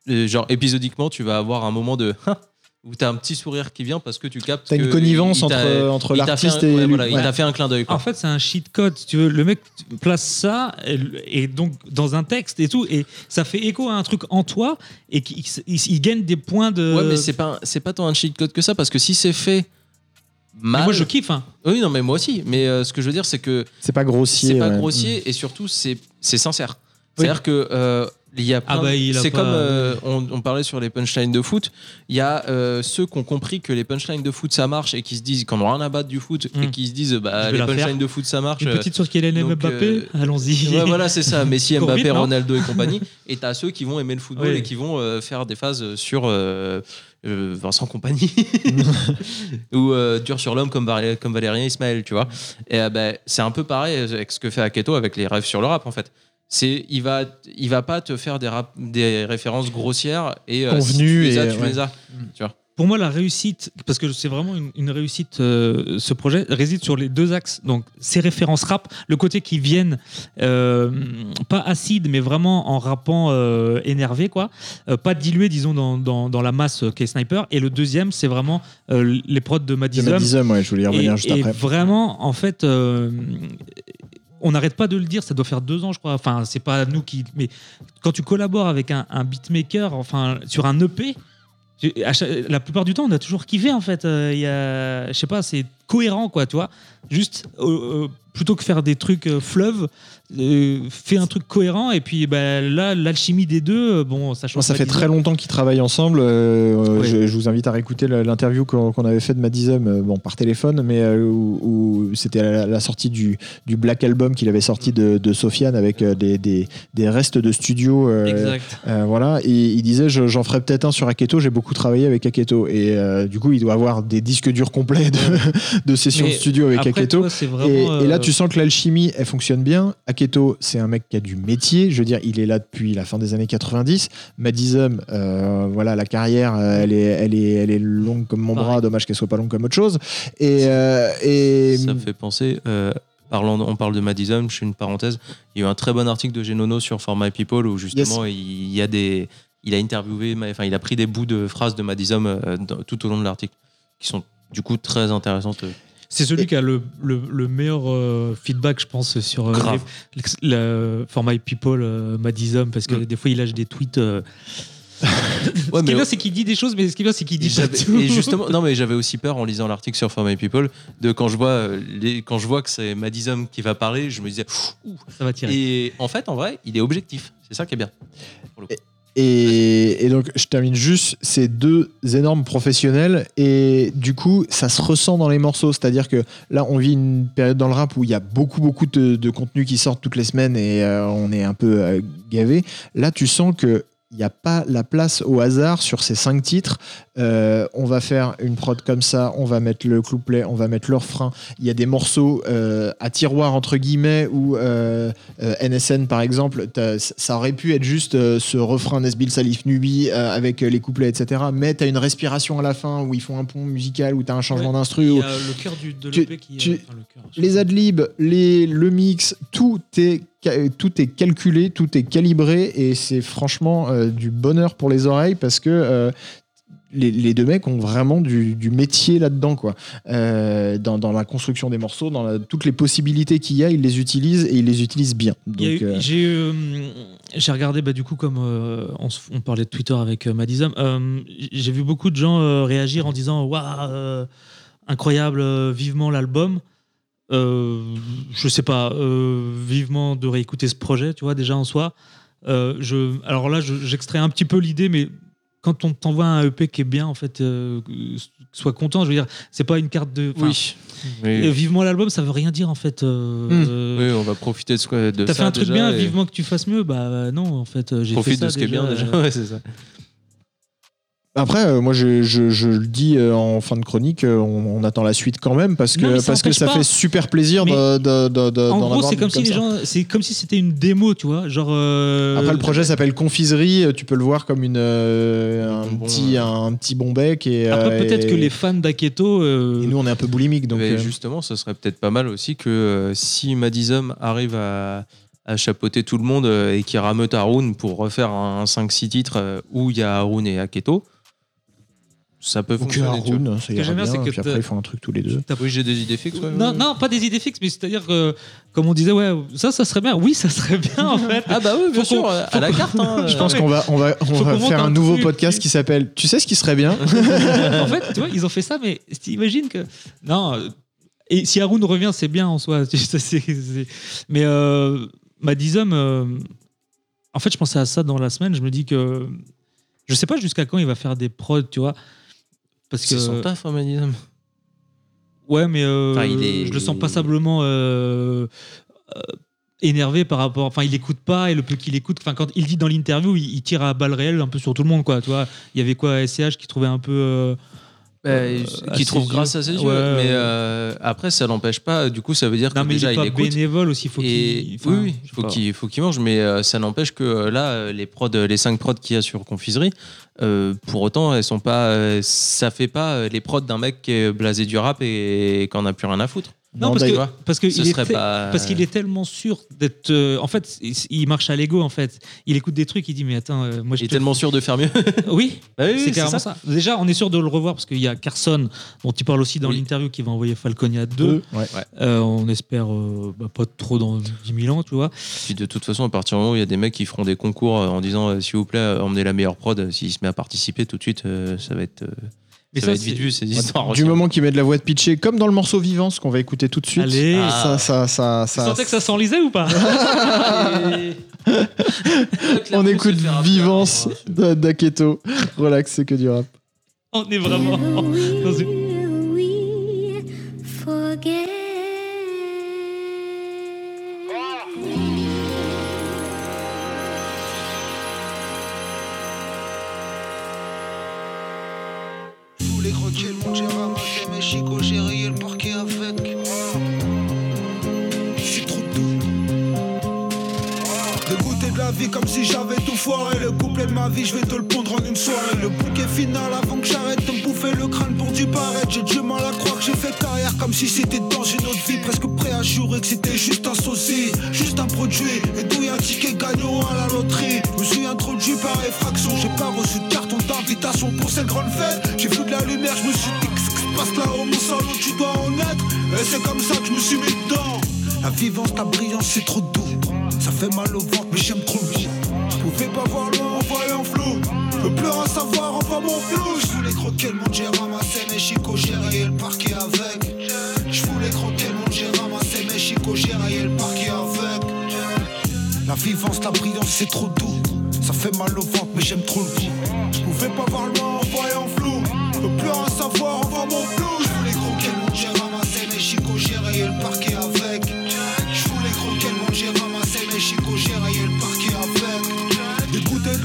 euh, genre épisodiquement, tu vas avoir un moment de. (laughs) où tu as un petit sourire qui vient parce que tu captes. T'as une connivence il entre, entre l'artiste et ouais, il t'a fait un clin d'œil. En fait, c'est un cheat code. Si tu veux, le mec place ça et, et donc dans un texte et tout, et ça fait écho à un truc en toi et qu'il il, il gagne des points de. Ouais, mais c'est pas, c'est pas tant un cheat code que ça parce que si c'est fait Mais mal. moi, je kiffe. hein. Oui, non, mais moi aussi. Mais euh, ce que je veux dire, c'est que C'est pas grossier. c'est pas ouais. grossier et surtout c'est c'est sincère. C'est-à-dire que euh, Il y a Ah bah, de- c'est pas- comme euh, on, on parlait sur les punchlines de foot. Il y a euh, ceux qui ont compris que les punchlines de foot ça marche et qui se disent qu'on n'a rien à battre du foot et Mm. qui se disent bah les punchlines faire. de foot ça marche. Une euh, petite sur Kylian Mbappé, euh, allons-y. (laughs) Ouais, voilà, c'est ça. (laughs) Messi, Mbappé, vite, Ronaldo et (laughs) compagnie. Et t'as ceux qui vont aimer le football et qui vont faire des phases sur Vincent Compagnie ou euh, Dur sur l'homme comme, Val- comme Valérien Ismaël, tu vois. Et euh, ben, c'est un peu pareil avec ce que fait Aketo avec les rêves sur le rap, en fait. C'est, il va, il va pas te faire des, rap- des références grossières et euh, si Convenues tu les as, et- tu ouais. les as. Pour moi, la réussite, parce que c'est vraiment une, une réussite, euh, ce projet réside sur les deux axes. Donc, ces références rap, le côté qui viennent euh, pas acide, mais vraiment en rappant euh, énervé, quoi. Euh, pas dilué, disons, dans, dans, dans la masse qu'est Sniper. Et le deuxième, c'est vraiment euh, les prods de De Madison. Madison, ouais, je voulais y revenir Et, juste et après. vraiment, en fait, euh, on n'arrête pas de le dire, ça doit faire deux ans, je crois. Enfin, c'est pas nous qui. Mais quand tu collabores avec un, beatmaker, enfin, sur un EP, la plupart du temps, on a toujours kiffé, en fait. Euh, Il y a, je sais pas, c'est cohérent, quoi, tu vois. Juste, euh, euh, plutôt que faire des trucs euh, fleuves, euh, fais un truc cohérent. Et puis, bah, là, l'alchimie des deux, bon, ça change. Moi, ça fait très longtemps qu'ils travaillent ensemble. je, je vous invite à réécouter l'interview qu'on avait fait de Madison, euh, bon, par téléphone, mais où, où c'était la, la sortie du, du Black Album qu'il avait sorti de, de Sofiane avec des, des- des restes de studio. Exact. voilà, et il disait je- j'en ferai peut-être un sur Aketo. J'ai beaucoup travaillé avec Aketo, et du coup, il doit avoir des disques durs complets de, de Mais de studio avec Aketo. toi, Et, là, euh, tu sens que l'alchimie, elle fonctionne bien. Aketo, c'est un mec qui a du métier. Je veux dire, il est là depuis la fin des années 90. Madism, euh, voilà, la carrière, euh, elle est, elle est, elle est longue comme mon Pareil. bras. Dommage qu'elle soit pas longue comme autre chose. Et, euh, et Ça me fait penser. parlant, on parle de Madison, je fais une parenthèse. Il y a eu un très bon article de Genono sur For My People où justement il y a des, il a interviewé, enfin il a pris des bouts de phrases de Madison euh, tout au long de l'article qui sont du coup très intéressantes. C'est celui qui a le, le, le meilleur euh, feedback, je pense, sur euh, Grave. les- le For My People, euh, Madison, parce que Mm. des fois il lâche des tweets. euh, (laughs) Ouais, ce qui est bien, c'est qu'il dit des choses, mais ce qui est bien, c'est qu'il dit pas tout. et justement, (laughs) non mais j'avais aussi peur en lisant l'article sur For My People de quand je vois les, quand je vois que c'est Madison qui va parler, je me disais Ouh. ça va tirer. et en fait en vrai il est objectif, c'est ça qui est bien. Et, et donc, je termine juste ces deux énormes professionnels. Et du coup, ça se ressent dans les morceaux. C'est-à-dire que là, on vit une période dans le rap où il y a beaucoup, beaucoup de, de contenu qui sortent toutes les semaines et euh, on est un peu euh, gavé. Là, tu sens que. Il n'y a pas la place au hasard sur ces cinq titres. Euh, on va faire une prod comme ça, on va mettre le couplet, on va mettre le refrain. Il y a des morceaux euh, à tiroir entre guillemets où euh, NSN par exemple, ça aurait pu être juste ce refrain Nesbill Salif Nubi avec les couplets, etc. Mais tu as une respiration à la fin où ils font un pont musical, où tu as un changement Ouais. d'instru. Le cœur du, de l'EP qui tu- est. enfin, le cœur, Les adlibs, les, le mix, tout est, tout est calculé, tout est calibré et c'est franchement euh, du bonheur pour les oreilles parce que euh, les, les deux mecs ont vraiment du, du métier là-dedans, quoi. Euh, dans, dans la construction des morceaux, dans la- toutes les possibilités qu'il y a, ils les utilisent et ils les utilisent bien. Euh, J'ai euh, regardé, bah, du coup, comme euh, on, on parlait de Twitter avec euh, Madison, euh, j'ai vu beaucoup de gens euh, réagir en disant Waouh, euh, incroyable, euh, vivement l'album. Euh, je sais pas, euh, vivement de réécouter ce projet, tu vois, déjà en soi. Euh, je, alors là, je- j'extrais un petit peu l'idée, mais quand on t'envoie un EP qui est bien, en fait, sois content. Je veux dire, c'est pas une carte de. Oui. Oui. vivement l'album, ça veut rien dire en fait. Hmm. Oui, on va profiter de, ce que- T'as fait un truc bien, et vivement que tu fasses mieux. Bah non, en fait, j'ai fait Profite ça de ce qui est bien déjà. (laughs) Ouais, c'est ça. Après, euh, moi, je, je- je le dis euh, en fin de chronique, euh, on, on attend la suite quand même parce que, Non, ça parce que ça pas. fait super plaisir de, de, de- de- En d'en gros, avoir c'est comme si les ça. gens, c'est comme si c'était une démo, tu vois, genre. euh, Après, le projet s'appelle Confiserie. Tu peux le voir comme une, euh, un, petit, euh. un petit bon bec. Et, Après, peut-être et- que les fans d'Aketo. euh, et nous, on est un peu boulimique. Donc, Mais euh, justement, ce serait peut-être pas mal aussi que euh, si Madison arrive à, à chapeauter tout le monde et qu'il rameute Haroun pour refaire un, 5-6 titres où il y a Haroun et Aketo, ça peut ou que fonctionner. tu vois. Haroun, ça que ira j'aime bien, bien. c'est que Puis après, t'as- ils font un truc tous les deux. t'as- Oui, j'ai des idées fixes. ouais, Non, ouais. non, pas des idées fixes, mais c'est-à-dire que, comme on disait, ouais, ça, ça serait bien. Oui, ça serait bien, en (laughs) fait. Ah bah oui, bien Faut sûr, qu'on- à la carte. hein, Je euh, pense qu'on va, on va, on Faut va qu'on monte faire un un nouveau truc. podcast qui s'appelle Tu sais ce qui serait bien? (laughs) En fait, tu vois, ils ont fait ça, mais t'imagines que. Non. euh, Et si Haroun revient, c'est bien en soi. (laughs) Ça, c'est- c'est- Mais euh, Madison, euh, en fait, je pensais à ça dans la semaine. Je me dis que je sais pas jusqu'à quand il va faire des prods, tu vois. Parce que C'est son taf, hein, Madison. ouais, mais euh, Enfin, il est- je le sens passablement euh, euh, énervé par rapport. Enfin, il écoute pas et le peu qu'il écoute. Enfin, quand il dit dans l'interview, il, il tire à balles réelles un peu sur tout le monde, quoi. Tu vois, il y avait quoi SCH qui trouvait un peu. Euh, Euh, qui trouve grâce à ses yeux. Ouais, mais euh, après, ça l'empêche pas. Du coup, ça veut dire que mais déjà il est il écoute. bénévole aussi. Faut Et qu'il. enfin, oui, oui, faut qu'il faut qu'il mange, mais euh, ça n'empêche que euh, là, euh, les prods, les 5 prods qu'il y a sur Confiserie, euh, pour autant, elles sont pas, euh, ça fait pas euh, les prods d'un mec qui est blasé du rap et, qui en a plus rien à foutre. Non, Non, parce que parce que il est pas. Parce qu'il est tellement sûr d'être. euh, en fait, il, il marche à l'ego, en fait. Il écoute des trucs, il dit Mais attends, euh, moi je Il est te- tellement sûr de faire mieux. (laughs) Oui, Bah oui, oui, c'est carrément ça. ça. Déjà, on est sûr de le revoir parce qu'il y a Carson, dont il parle aussi dans Oui. l'interview, qui va envoyer Falconia 2. Deux, ouais. Euh, on espère euh, bah, pas trop dans 10 000 ans, tu vois. Puis de toute façon, à partir du moment où il y a des mecs qui feront des concours en disant s'il vous plaît, emmenez la meilleure prod, s'il se met à participer tout de suite, euh, ça va être, euh, Mais ça, ça, va être c'est- vite vu ces histoires. Du aussi. moment qu'il met de la voix de pitché, comme dans le morceau Vivant, ce qu'on va écouter tout de suite. Allez. ça, Ah. ça, ça, Tu ça- sentais que ça s'enlisait ou pas (laughs) On écoute Vivance d'Aketo. Relax, c'est que du rap. On est vraiment dans une... Le couplet de ma vie, je vais te le pondre en une soirée. Le bouquet final avant que j'arrête de me bouffer le crâne pour du paraître. J'ai du mal à croire que j'ai fait carrière comme si c'était dans une autre vie. Presque prêt à jurer que c'était juste un sosie, juste un produit. Et d'où y a un ticket gagnant à la loterie? Je me suis introduit par effraction. J'ai pas reçu de carton d'invitation pour cette grande fête. J'ai vu de la lumière, je me suis dit passe là-haut, mon salaud, tu dois en être. Et c'est comme ça que je me suis mis dedans. La vivance, ta brillance, c'est trop doux. Ça fait mal au ventre, mais j'aime trop le pas voir loin en voyant flou. Je veux plus rien savoir, envoie mon flou. Je voulais croquer le monde, j'ai ramassé mes chicots, j'ai rayé le avec. Je voulais croquer le monde, j'ai ramassé mes chicots, j'ai rayé le parquet avec. La vivance, la brillance, c'est trop doux. Ça fait mal au ventre, mais j'aime trop le goût. Je pouvais pas voir loin en voyant flou. Je veux plus rien savoir, envoie mon flou. Je voulais croquer le monde, j'ai ramassé mes chicots, j'ai rayé le avec. Je voulais croquer le monde, j'ai ramassé mes chicots, j'ai rayé le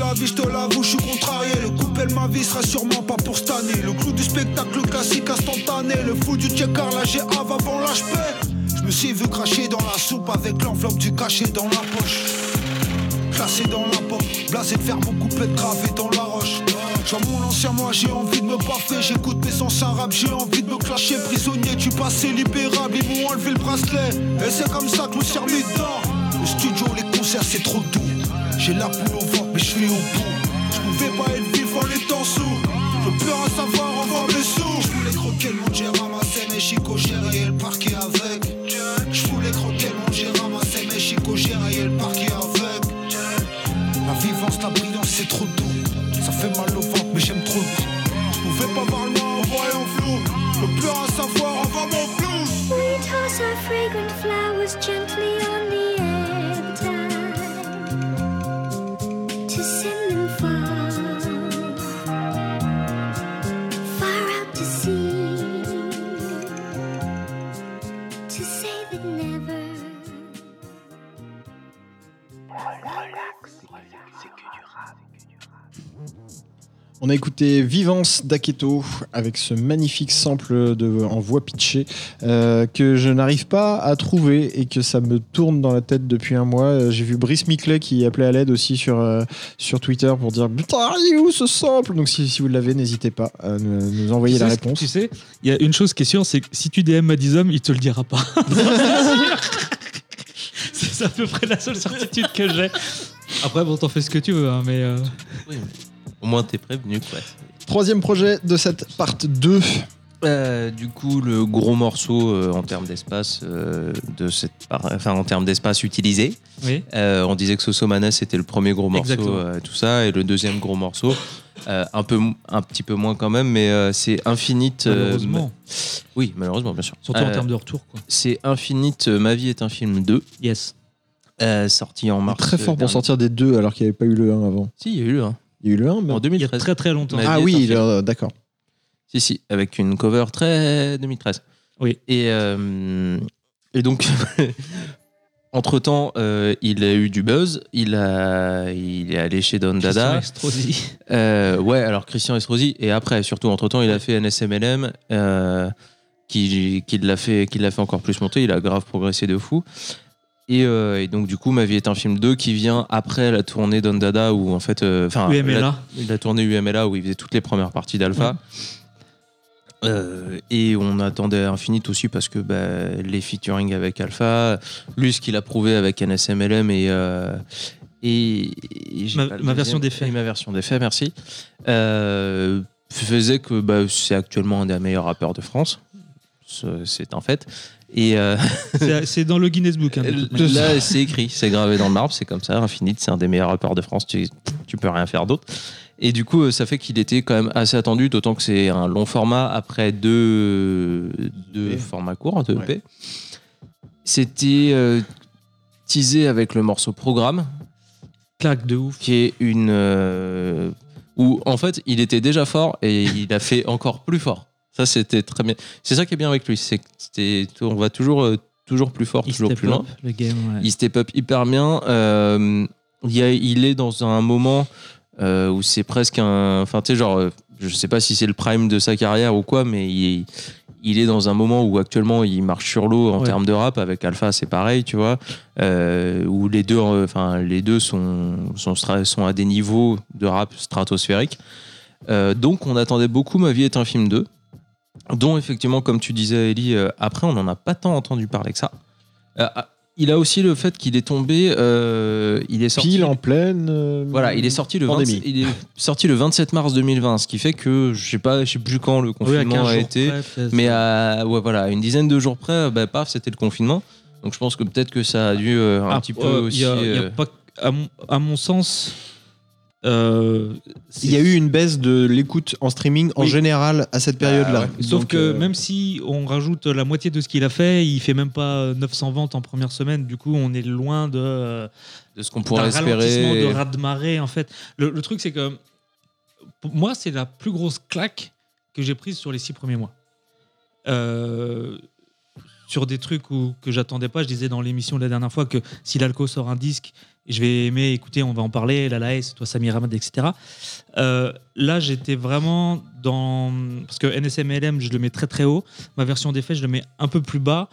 la vie, je te l'avoue, je suis contrarié. Le couplet de ma vie sera sûrement pas pour cette année. Le clou du spectacle classique instantané. Le fou du checker, là j'ai Ave avant l'HP. Je me suis vu cracher dans la soupe avec l'enveloppe du cachet dans la poche. Classé dans la pop, blasé de faire mon couplet gravé dans la roche. Genre mon ancien moi, j'ai envie de me baffer. J'écoute mes sens arabes, j'ai envie de me clasher. Prisonnier du passé libérable, ils m'ont enlevé le bracelet. Et c'est comme ça que me suis remis dedans. Le studio, les concerts, c'est trop doux. J'ai la boule au ventre, je suis au bout. Je pouvais pas être vivant en étant sourd. Je plus rien savoir, envoie mes sous. Je voulais croquer le monde, j'ai ramassé mes chicots, j'ai rayé le parquet avec. Je voulais croquer le monde, j'ai ramassé mes chicots, j'ai rayé le parquet avec. La vivance, la brillance, c'est trop doux. Ça fait mal au ventre, mais j'aime trop le. Je pouvais pas voir loin en voyant flou. Je plus rien savoir, envoie mon. We toss our fragrant flowers On a écouté Vivance d'Aketo avec ce magnifique sample de, en voix pitchée euh, que je n'arrive pas à trouver et que ça me tourne dans la tête depuis un mois. Euh, J'ai vu Brice Miclet qui appelait à l'aide aussi sur, euh, sur Twitter pour dire Putain, il est où ce sample? Donc si, si vous l'avez, n'hésitez pas à nous, nous envoyer Tu la réponse. Tu sais, il y a une chose qui est sûre, c'est que si tu DM Madison, il te le dira pas. (laughs) c'est à peu près la seule certitude que j'ai. Après, bon, t'en fais ce que tu veux, hein, mais. euh, Oui, mais au moins t'es prévenu. quoi. Troisième projet de cette part 2. Euh, du coup, le gros morceau euh, en termes d'espace, euh, de cette, enfin en termes d'espace utilisé, Oui. euh, on disait que Sosomanes c'était le premier gros morceau, euh, tout ça, et le deuxième gros morceau, euh, un peu, un petit peu moins quand même, mais euh, c'est Infinite. euh, Malheureusement. oui, malheureusement, bien sûr. Surtout en termes de retour, quoi. C'est Infinite. euh, Ma vie est un film 2. Yes. Euh, sorti en mars. Très fort pour sortir des deux alors qu'il n'y avait pas eu le 1 avant. Si, il y a eu le 1. Il y a eu le 1, mais... En Il y a 2013. très très longtemps. Ah oui, d'accord. Si, si, avec une cover très 2013. Oui. Et, euh, et donc, (laughs) entre-temps, euh, il a eu du buzz. Il, a, il est allé chez Don Dada. Christian Estrosi. (laughs) Euh, ouais, alors Christian Estrosi. Et après, surtout, entre-temps, il a fait NSMLM, euh, qui, qui l'a fait, qui l'a fait encore plus monter. Il a grave progressé de fou. Et, euh, et donc, du coup, Ma vie est un film 2 qui vient après la tournée Don Dada, où en fait. euh, enfin, UMLA. la- la tournée UMLA où il faisait toutes les premières parties d'Alpha. Euh, et on attendait Infinite aussi parce que bah, les featuring avec Alpha, lui ce qu'il a prouvé avec NSMLM et, et, et j'ai Ma- deuxième. version des faits. Ma version des faits, merci. Faisait que bah, c'est actuellement un des meilleurs rappeurs de France. Ce- C'est un fait. Et euh, C'est dans le Guinness Book. hein. Là, c'est écrit, c'est gravé dans le marbre, c'est comme ça. Infinite, c'est un des meilleurs rappeurs de France, tu, tu peux rien faire d'autre. Et du coup, euh, ça fait qu'il était quand même assez attendu, d'autant que c'est un long format après deux, deux formats courts, deux Ouais. EP. C'était euh, teasé avec le morceau Programme, Claque de ouf. qui est une. euh, où en fait, il était déjà fort et il a fait encore plus fort. Ça, c'était très bien. C'est ça qui est bien avec lui, c'est on va toujours, euh, toujours plus fort, Il toujours plus loin. up, le game. ouais. Il step up hyper bien. Euh, il, y a- il est dans un moment euh, où c'est presque un. Enfin, tu sais, genre, je sais pas si c'est le prime de sa carrière ou quoi, mais il, il est dans un moment où actuellement il marche sur l'eau en Ouais. termes de rap. Avec Alpha, c'est pareil, tu vois. où les deux, enfin, les deux sont, sont, sont à des niveaux de rap stratosphériques. Donc, on attendait beaucoup Ma vie est un film 2. Dont, effectivement, comme tu disais, Ellie, euh, après, on n'en a pas tant entendu parler que ça. Euh, ah, il a aussi le fait qu'il est tombé. euh, il est sorti. Pile en pleine. euh, Voilà, il est sorti le pandémie. 27 il est sorti le 27 mars 2020, ce qui fait que je sais pas, je sais plus quand le confinement 15 a été, près, mais à ouais, voilà, à une dizaine de jours près, bah, paf, c'était le confinement. Donc je pense que peut-être que ça a dû euh, un Ah, petit peu euh, aussi. il y a- y a pas- à, mon, à mon sens, euh, Il y a eu une baisse de l'écoute en streaming en Oui. général à cette période-là. ouais. Sauf Donc, que euh, même si on rajoute la moitié de ce qu'il a fait, il fait même pas 900 ventes en première semaine. Du coup, on est loin de euh, de ce qu'on pourrait ralentissement espérer. de raz de marée. En fait, le, le truc c'est que pour moi, c'est la plus grosse claque que j'ai prise sur les six premiers mois. Euh, sur des trucs où, que j'attendais pas. Je disais dans l'émission de la dernière fois que si l'alco sort un disque, je vais aimer écouter, on va en parler, la la c'est toi Samir Hamad, etc. Euh, là, j'étais vraiment dans. Parce que NSMLM, je le mets très très haut. Ma version des faits, je le mets un peu plus bas.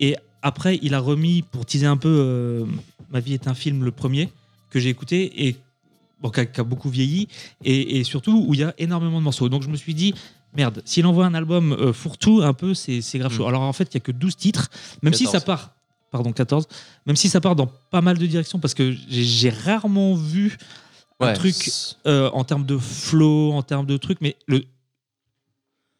Et après, il a remis, pour teaser un peu, euh, Ma vie est un film, le premier, que j'ai écouté et bon, qui a, beaucoup vieilli. Et, et surtout, où il y a énormément de morceaux. Donc je me suis dit. Merde, s'il envoie un album euh, fourre-tout, un peu, c'est grave Mm. chaud. Alors en fait, il n'y a que 12 titres, même si 14. ça part, pardon, 14, même si ça part dans pas mal de directions, parce que j'ai rarement vu un Ouais, truc euh, en termes de flow, en termes de trucs, mais le,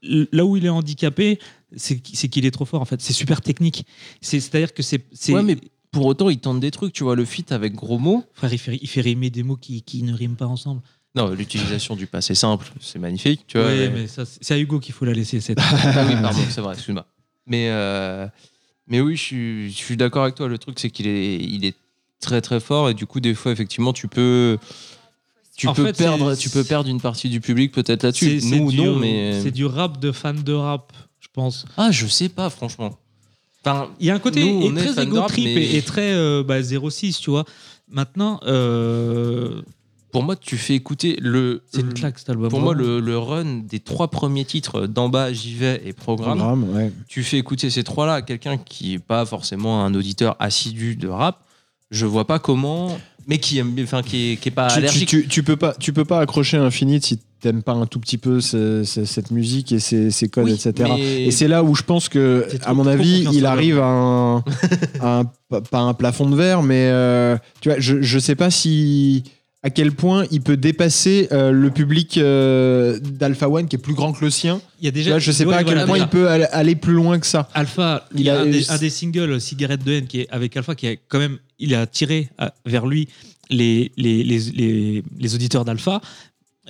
le- là où il est handicapé, c'est qu'- c'est qu'il est trop fort en fait. C'est super technique. C'est- C'est-à-dire que c'est. Ouais, mais pour autant, il tente des trucs, tu vois, le feat avec gros mots. Frère, il fait, il fait rimer des mots qui, qui ne riment pas ensemble. Non, l'utilisation du passé simple, c'est magnifique, tu vois. Ouais, mais- c'est à Hugo qu'il faut la laisser. Cette... (laughs) Ah oui, (laughs) pardon, c'est vrai, excuse-moi. Mais, euh, mais oui, je suis, je suis d'accord avec toi. Le truc, c'est qu'il est, il est très très fort et du coup, des fois, effectivement, tu peux, tu En peux fait, perdre, tu peux perdre une partie du public peut-être là-dessus. C'est- Nous, du- non, mais C'est du rap de fan de rap, je pense. ah, je sais pas, franchement. Enfin, Il y a un côté Nous, est très égo trip mais- et, et très euh, bah, 06, tu vois. Maintenant, euh, pour moi, tu fais écouter le. c'est une claque cet album. Pour moi, le, le run des trois premiers titres d'en bas, j'y vais et programme. Programme, ouais. tu fais écouter ces trois-là à quelqu'un qui n'est pas forcément un auditeur assidu de rap, je vois pas comment, mais qui aime, bien- enfin qui est, qui est pas Tu, allergique. tu- tu peux pas, tu peux pas accrocher Infinite si t'aimes pas un tout petit peu ce- ce- cette musique et ces, ces codes, Oui, etc. Et c'est là où je pense que, à mon avis, il arrive à un, (laughs) à un- pas- pas un plafond de verre, mais euh, tu vois, je, je sais pas si à quel point il peut dépasser euh, le public euh, d'Alpha One qui est plus grand que le sien. il y a déjà. vois, je sais Ouais, pas à quel voilà, point déjà. il peut aller, aller plus loin que ça. Alpha, il, Il y a a- un des, un des singles Cigarette de haine qui est avec Alpha qui a quand même il a tiré à- vers lui les, les, les, les, les auditeurs d'Alpha.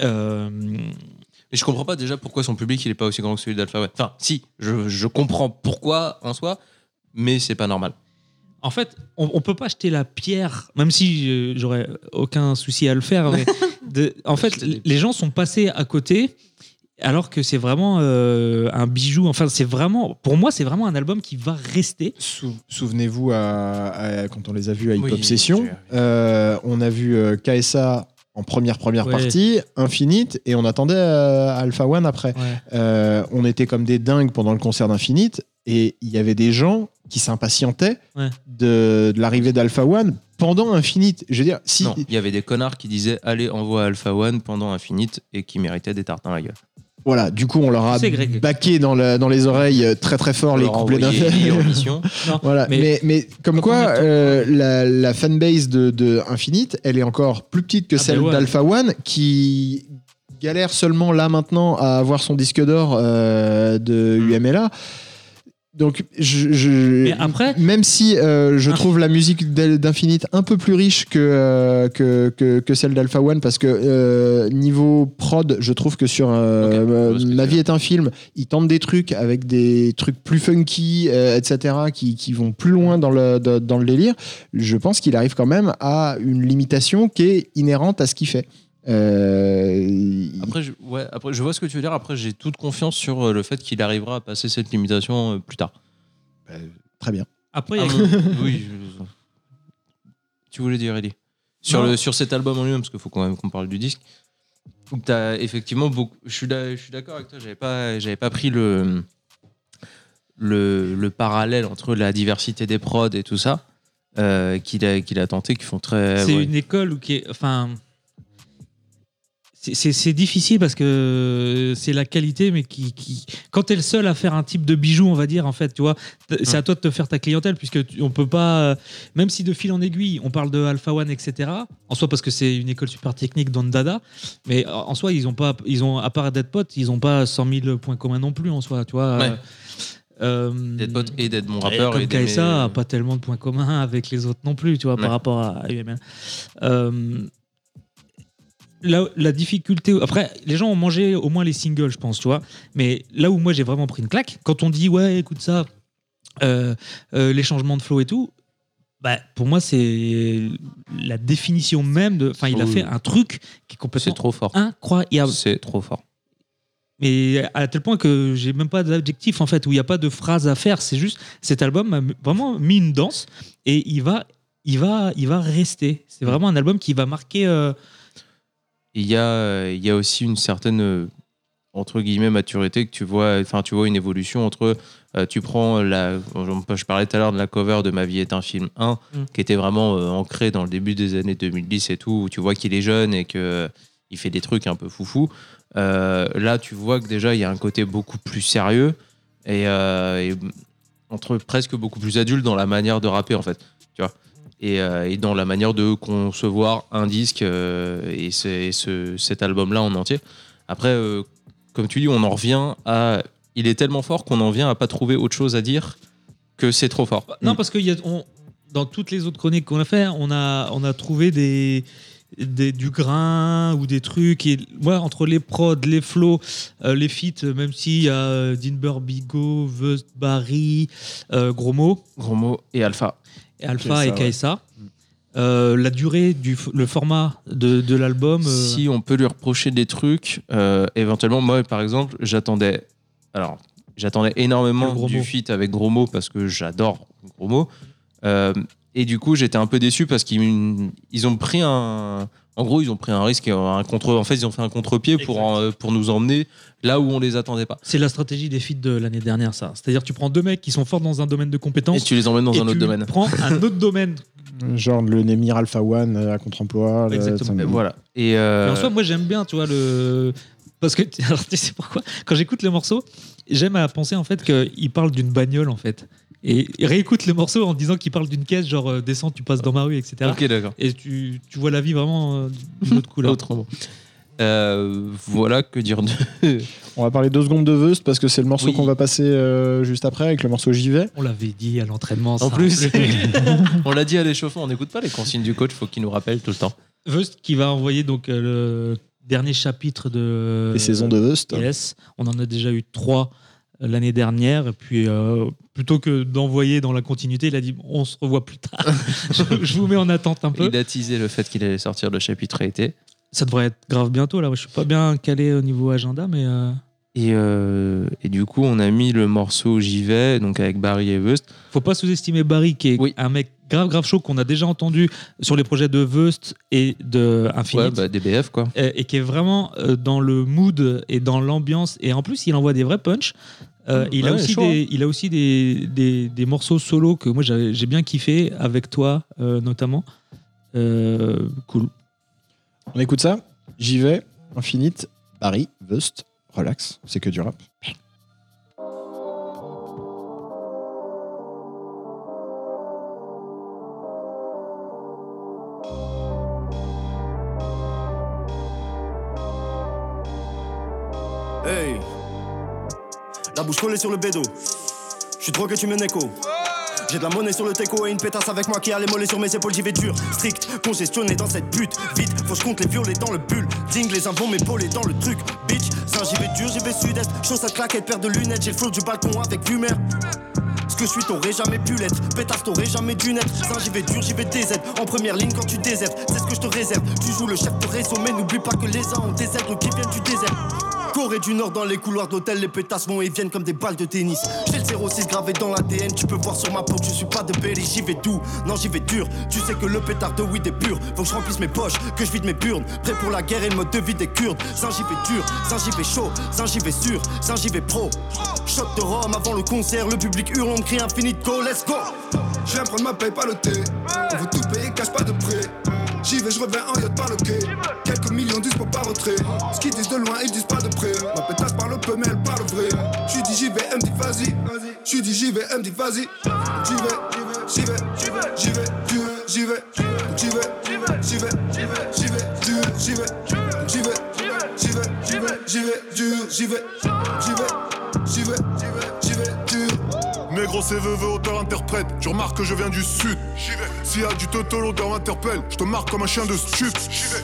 Euh, Mais je comprends pas déjà pourquoi son public il est pas aussi grand que celui d'Alpha One. Enfin, si, je, je comprends pourquoi en soi, mais c'est pas normal. En fait, on, on peut pas jeter la pierre, même si euh, j'aurais aucun souci à le faire. mais (laughs) de- en fait, les gens sont passés à côté, alors que c'est vraiment euh, un bijou. Enfin, c'est vraiment, pour moi, c'est vraiment un album qui va rester. Sou- Souvenez-vous à, à- quand on les a vus à Hip Hop Oui, Session, j'ai- euh, on a vu KSA en première première Ouais. partie, Infinite, et on attendait euh, Alpha One après. Ouais. Euh, on était comme des dingues pendant le concert d'Infinite, et il y avait des gens qui s'impatientaient Ouais. de, de l'arrivée d'Alpha One pendant Infinite. Je veux dire, si Non, il y avait des connards qui disaient allez envoie Alpha One pendant Infinite et qui méritaient des tartins à la gueule. voilà, du coup on leur a baqué dans, le- dans les oreilles euh, très très fort On les couplets. (laughs) Non, Voilà, mais, mais- mais, comme quoi, euh, la, la fanbase de, de Infinite, elle est encore plus petite que Ah, celle ben ouais. d'Alpha One, qui galère seulement là maintenant à avoir son disque d'or euh, de Mm. UMLA. Donc, je, je- après- même si euh, je Ah. trouve la musique d'Infinite un peu plus riche que, euh, que, que, que celle d'Alpha One, parce que euh, niveau prod, je trouve que sur euh, Ok, je vois ce que Ma vie est un film, ils tentent des trucs avec des trucs plus funky, euh, etc., qui, qui vont plus loin dans le, de- dans le délire. Je pense qu'il arrive quand même à une limitation qui est inhérente à ce qu'il fait. Euh, Après je, ouais, après, je vois ce que tu veux dire. Après, j'ai toute confiance sur euh, le fait qu'il arrivera à passer cette limitation euh, plus tard. Très bien. Après, il y a- Ah, mon- (laughs) oui. je- Tu voulais dire, Ellie sur, Non. le, sur cet album en lui-même, parce qu'il faut quand même qu'on parle du disque. Où t'as effectivement beaucoup. Je suis d'a- je suis d'accord avec toi. J'avais pas, j'avais pas pris le, le le parallèle entre la diversité des prods et tout ça euh, qu'il a qu'il a tenté, qui font très. c'est ouais. une école où qui est, enfin, c'est- difficile parce que c'est la qualité, mais qui, qui quand t'es le seul à faire un type de bijou, on va dire en fait, tu vois, c'est à toi de te faire ta clientèle puisque tu- on peut pas, euh, même si de fil en aiguille, on parle de Alpha One, etc. En soi parce que c'est une école super technique dans le Dada, mais en soi ils ont pas, ils ont à part Dead Pote, ils ont pas 100 000 points communs non plus en soi, tu vois. Ouais. Euh, D'être pote et d'être mon rappeur. comme et KSA a pas tellement de points communs avec les autres non plus, tu vois, Ouais. par rapport à UML. Euh, là, la difficulté. Après, les gens ont mangé au moins les singles, je pense, tu vois. Mais là où moi j'ai vraiment pris une claque, quand on dit ouais, écoute ça, euh, euh, les changements de flow et tout. Bah, pour moi, c'est la définition même de. Enfin, il a Oui. fait un truc qui est C'est complètement trop fort. incroyable. C'est trop fort. Mais à tel point que j'ai même pas d'adjectif en fait, où il n'y a pas de phrase à faire. C'est juste cet album m'a vraiment mis une danse et il va, il va, il va rester. C'est vraiment un album qui va marquer. euh, il y a, euh, il y a aussi une certaine euh, entre guillemets maturité que tu vois enfin tu vois une évolution entre euh, tu prends la je parlais tout à l'heure de la cover de Ma vie est un film 1 Mm. qui était vraiment euh, ancré dans le début des années 2010 et tout où tu vois qu'il est jeune et que euh, il fait des trucs un peu foufou là tu vois que déjà il y a un côté beaucoup plus sérieux et, et entre presque beaucoup plus adulte dans la manière de rapper en fait tu vois et, euh, et dans la manière de concevoir un disque euh, et, c'est- et ce, cet album-là en entier. Après, euh, comme tu dis, on en revient à. Il est tellement fort qu'on en vient à pas trouver autre chose à dire que c'est trop fort. Non, parce que y a, on- dans toutes les autres chroniques qu'on a fait, on a, on a trouvé des, des- du grain ou des trucs. Et, ouais, entre les prods, les flows, euh, les feats, même s'il y a Dinber, Bigo, Vust, Barry, euh. Gros mot et Alpha. Alpha KSA, et KSA. Euh, la durée du le format de, de l'album euh, Si on peut lui reprocher des trucs, euh, éventuellement, moi par exemple, j'attendais. Alors, j'attendais énormément gros du mot. feat avec Gros Mot parce que j'adore Gros Mot. Et du coup, j'étais un peu déçu parce qu'ils ils ont pris un. En gros, ils ont pris un risque, et un contre. En fait, ils ont fait un contre-pied pour, pour nous emmener là où on les attendait pas. c'est la stratégie des feats de l'année dernière ça c'est-à-dire tu prends deux mecs qui sont forts dans un domaine de Et compétences tu les emmènes dans et un autre tu domaine. prends un (laughs) autre domaine Genre le Nemir Alpha One euh, à contre-emploi. Exactement. Et voilà. Et, euh, en soi, moi, j'aime bien, tu vois, le. Parce que, (laughs) alors, tu sais pourquoi? Quand j'écoute les morceaux, j'aime à penser, en fait, qu'il parle d'une bagnole, en fait. Et il réécoute les morceaux en disant qu'il parle d'une caisse, genre, euh, descends, tu passes dans ma rue, etc. ok, d'accord. Et tu, tu vois la vie vraiment euh, d'une autre couleur. (laughs) Autrement. Euh, voilà, que dire de. On va parler deux secondes de Veust parce que c'est le morceau Oui. qu'on va passer euh, juste après avec le morceau J'y vais. On l'avait dit à l'entraînement. ça. En plus, (laughs) on l'a dit à l'échauffement, on n'écoute pas les consignes du coach, faut qu'il nous rappelle tout le temps. Vust qui va envoyer donc euh, le dernier chapitre de. Les saisons de Veust. Yes. On en a déjà eu trois l'année dernière. Et puis, euh, plutôt que d'envoyer dans la continuité, il a dit on se revoit plus tard. je, (laughs) je vous mets en attente un peu. Il a teasé le fait qu'il allait sortir le chapitre été. Ça devrait être grave bientôt. Là, je suis pas bien calé au niveau agenda, mais euh, Et, euh, et du coup, on a mis le morceau J'y vais, donc avec Barry et Wust. faut pas sous-estimer Barry, qui est Oui. un mec grave, grave chaud qu'on a déjà entendu sur les projets de Vust et de Infinite. Ouais, bah, DBF quoi. euh, et qui est vraiment dans le mood et dans l'ambiance. Et en plus, il envoie des vrais punchs. Euh, il, a Ouais, aussi chaud, des, il a aussi des, des, des morceaux solo que moi j'ai bien kiffé avec toi euh, notamment. Euh, cool. On écoute ça. J'y vais, Infinite, Barry, Vust, relax, c'est que du rap. Bouche collée sur le bédo. Je suis drogué, tu me néco. J'ai de la monnaie sur le teco et une pétasse avec moi qui a les mollets sur mes épaules, j'y vais dur, strict, congestionné dans cette pute. Vite, faut que je compte les violets dans le bulle. Ding, les uns vont m'épauler dans le truc. Bitch, ça j'y vais dur, j'y vais sud-est. Chaussette, claquette, paire de lunettes, j'ai le flow du balcon avec vue mer. Ce que je suis, t'aurais jamais pu l'être. Pétasse, t'aurais jamais dû naître. Ça, j'y vais dur, j'y vais DZ. En première ligne quand tu désertes, c'est ce que je te réserve. Tu joues le chef de réseau, mais n'oublie pas que les uns ont des aigles qui viennent du désert. Corée du Nord dans les couloirs de l'hôtel, les pétasses vont et viennent comme des balles de tennis. J'ai le 06 gravé dans l'ADN, tu peux voir sur ma peau que je suis pas de Belly, j'y vais doux, non j'y vais dur. Tu sais que le pétard de weed est pur, faut que je remplisse mes poches, que je vide mes burnes. Prêt pour la guerre et le mode de vie des Kurdes. Zin j'y vais dur, zin j'y vais chaud, zin j'y vais sûr, zin j'y vais pro. Shot de Rome avant le concert, le public hurle, crie infinite go, let's go. Je viens prendre ma paye par le thé. On veut tout payer, cache pas de prêt. J'y vais, je reviens en yacht par le quai. Quelques millions disent pour pas retrait. Ce qu'ils disent de loin, ils disent pas de près. Ma pétasse parle peu, mais elle parle vrai. J'suis dit j'y vais, elle me dit vas-y. J'suis dit j'y vais, elle me dit vas-y. J'y vais, j'y vais, j'y vais, j'y vais, j'y vais, j'y vais, j'y vais, j'y vais, j'y vais, j'y vais, j'y vais, j'y vais, j'y vais, j'y vais, j'y vais, j'y vais, j'y vais, j'y vais, j'y vais, dur. Négro c'est veuve, auteur, interprète. Tu remarques que je viens du sud. S'il y a du toto, l'odeur m'interpelle. Je te marque comme un chien de stup.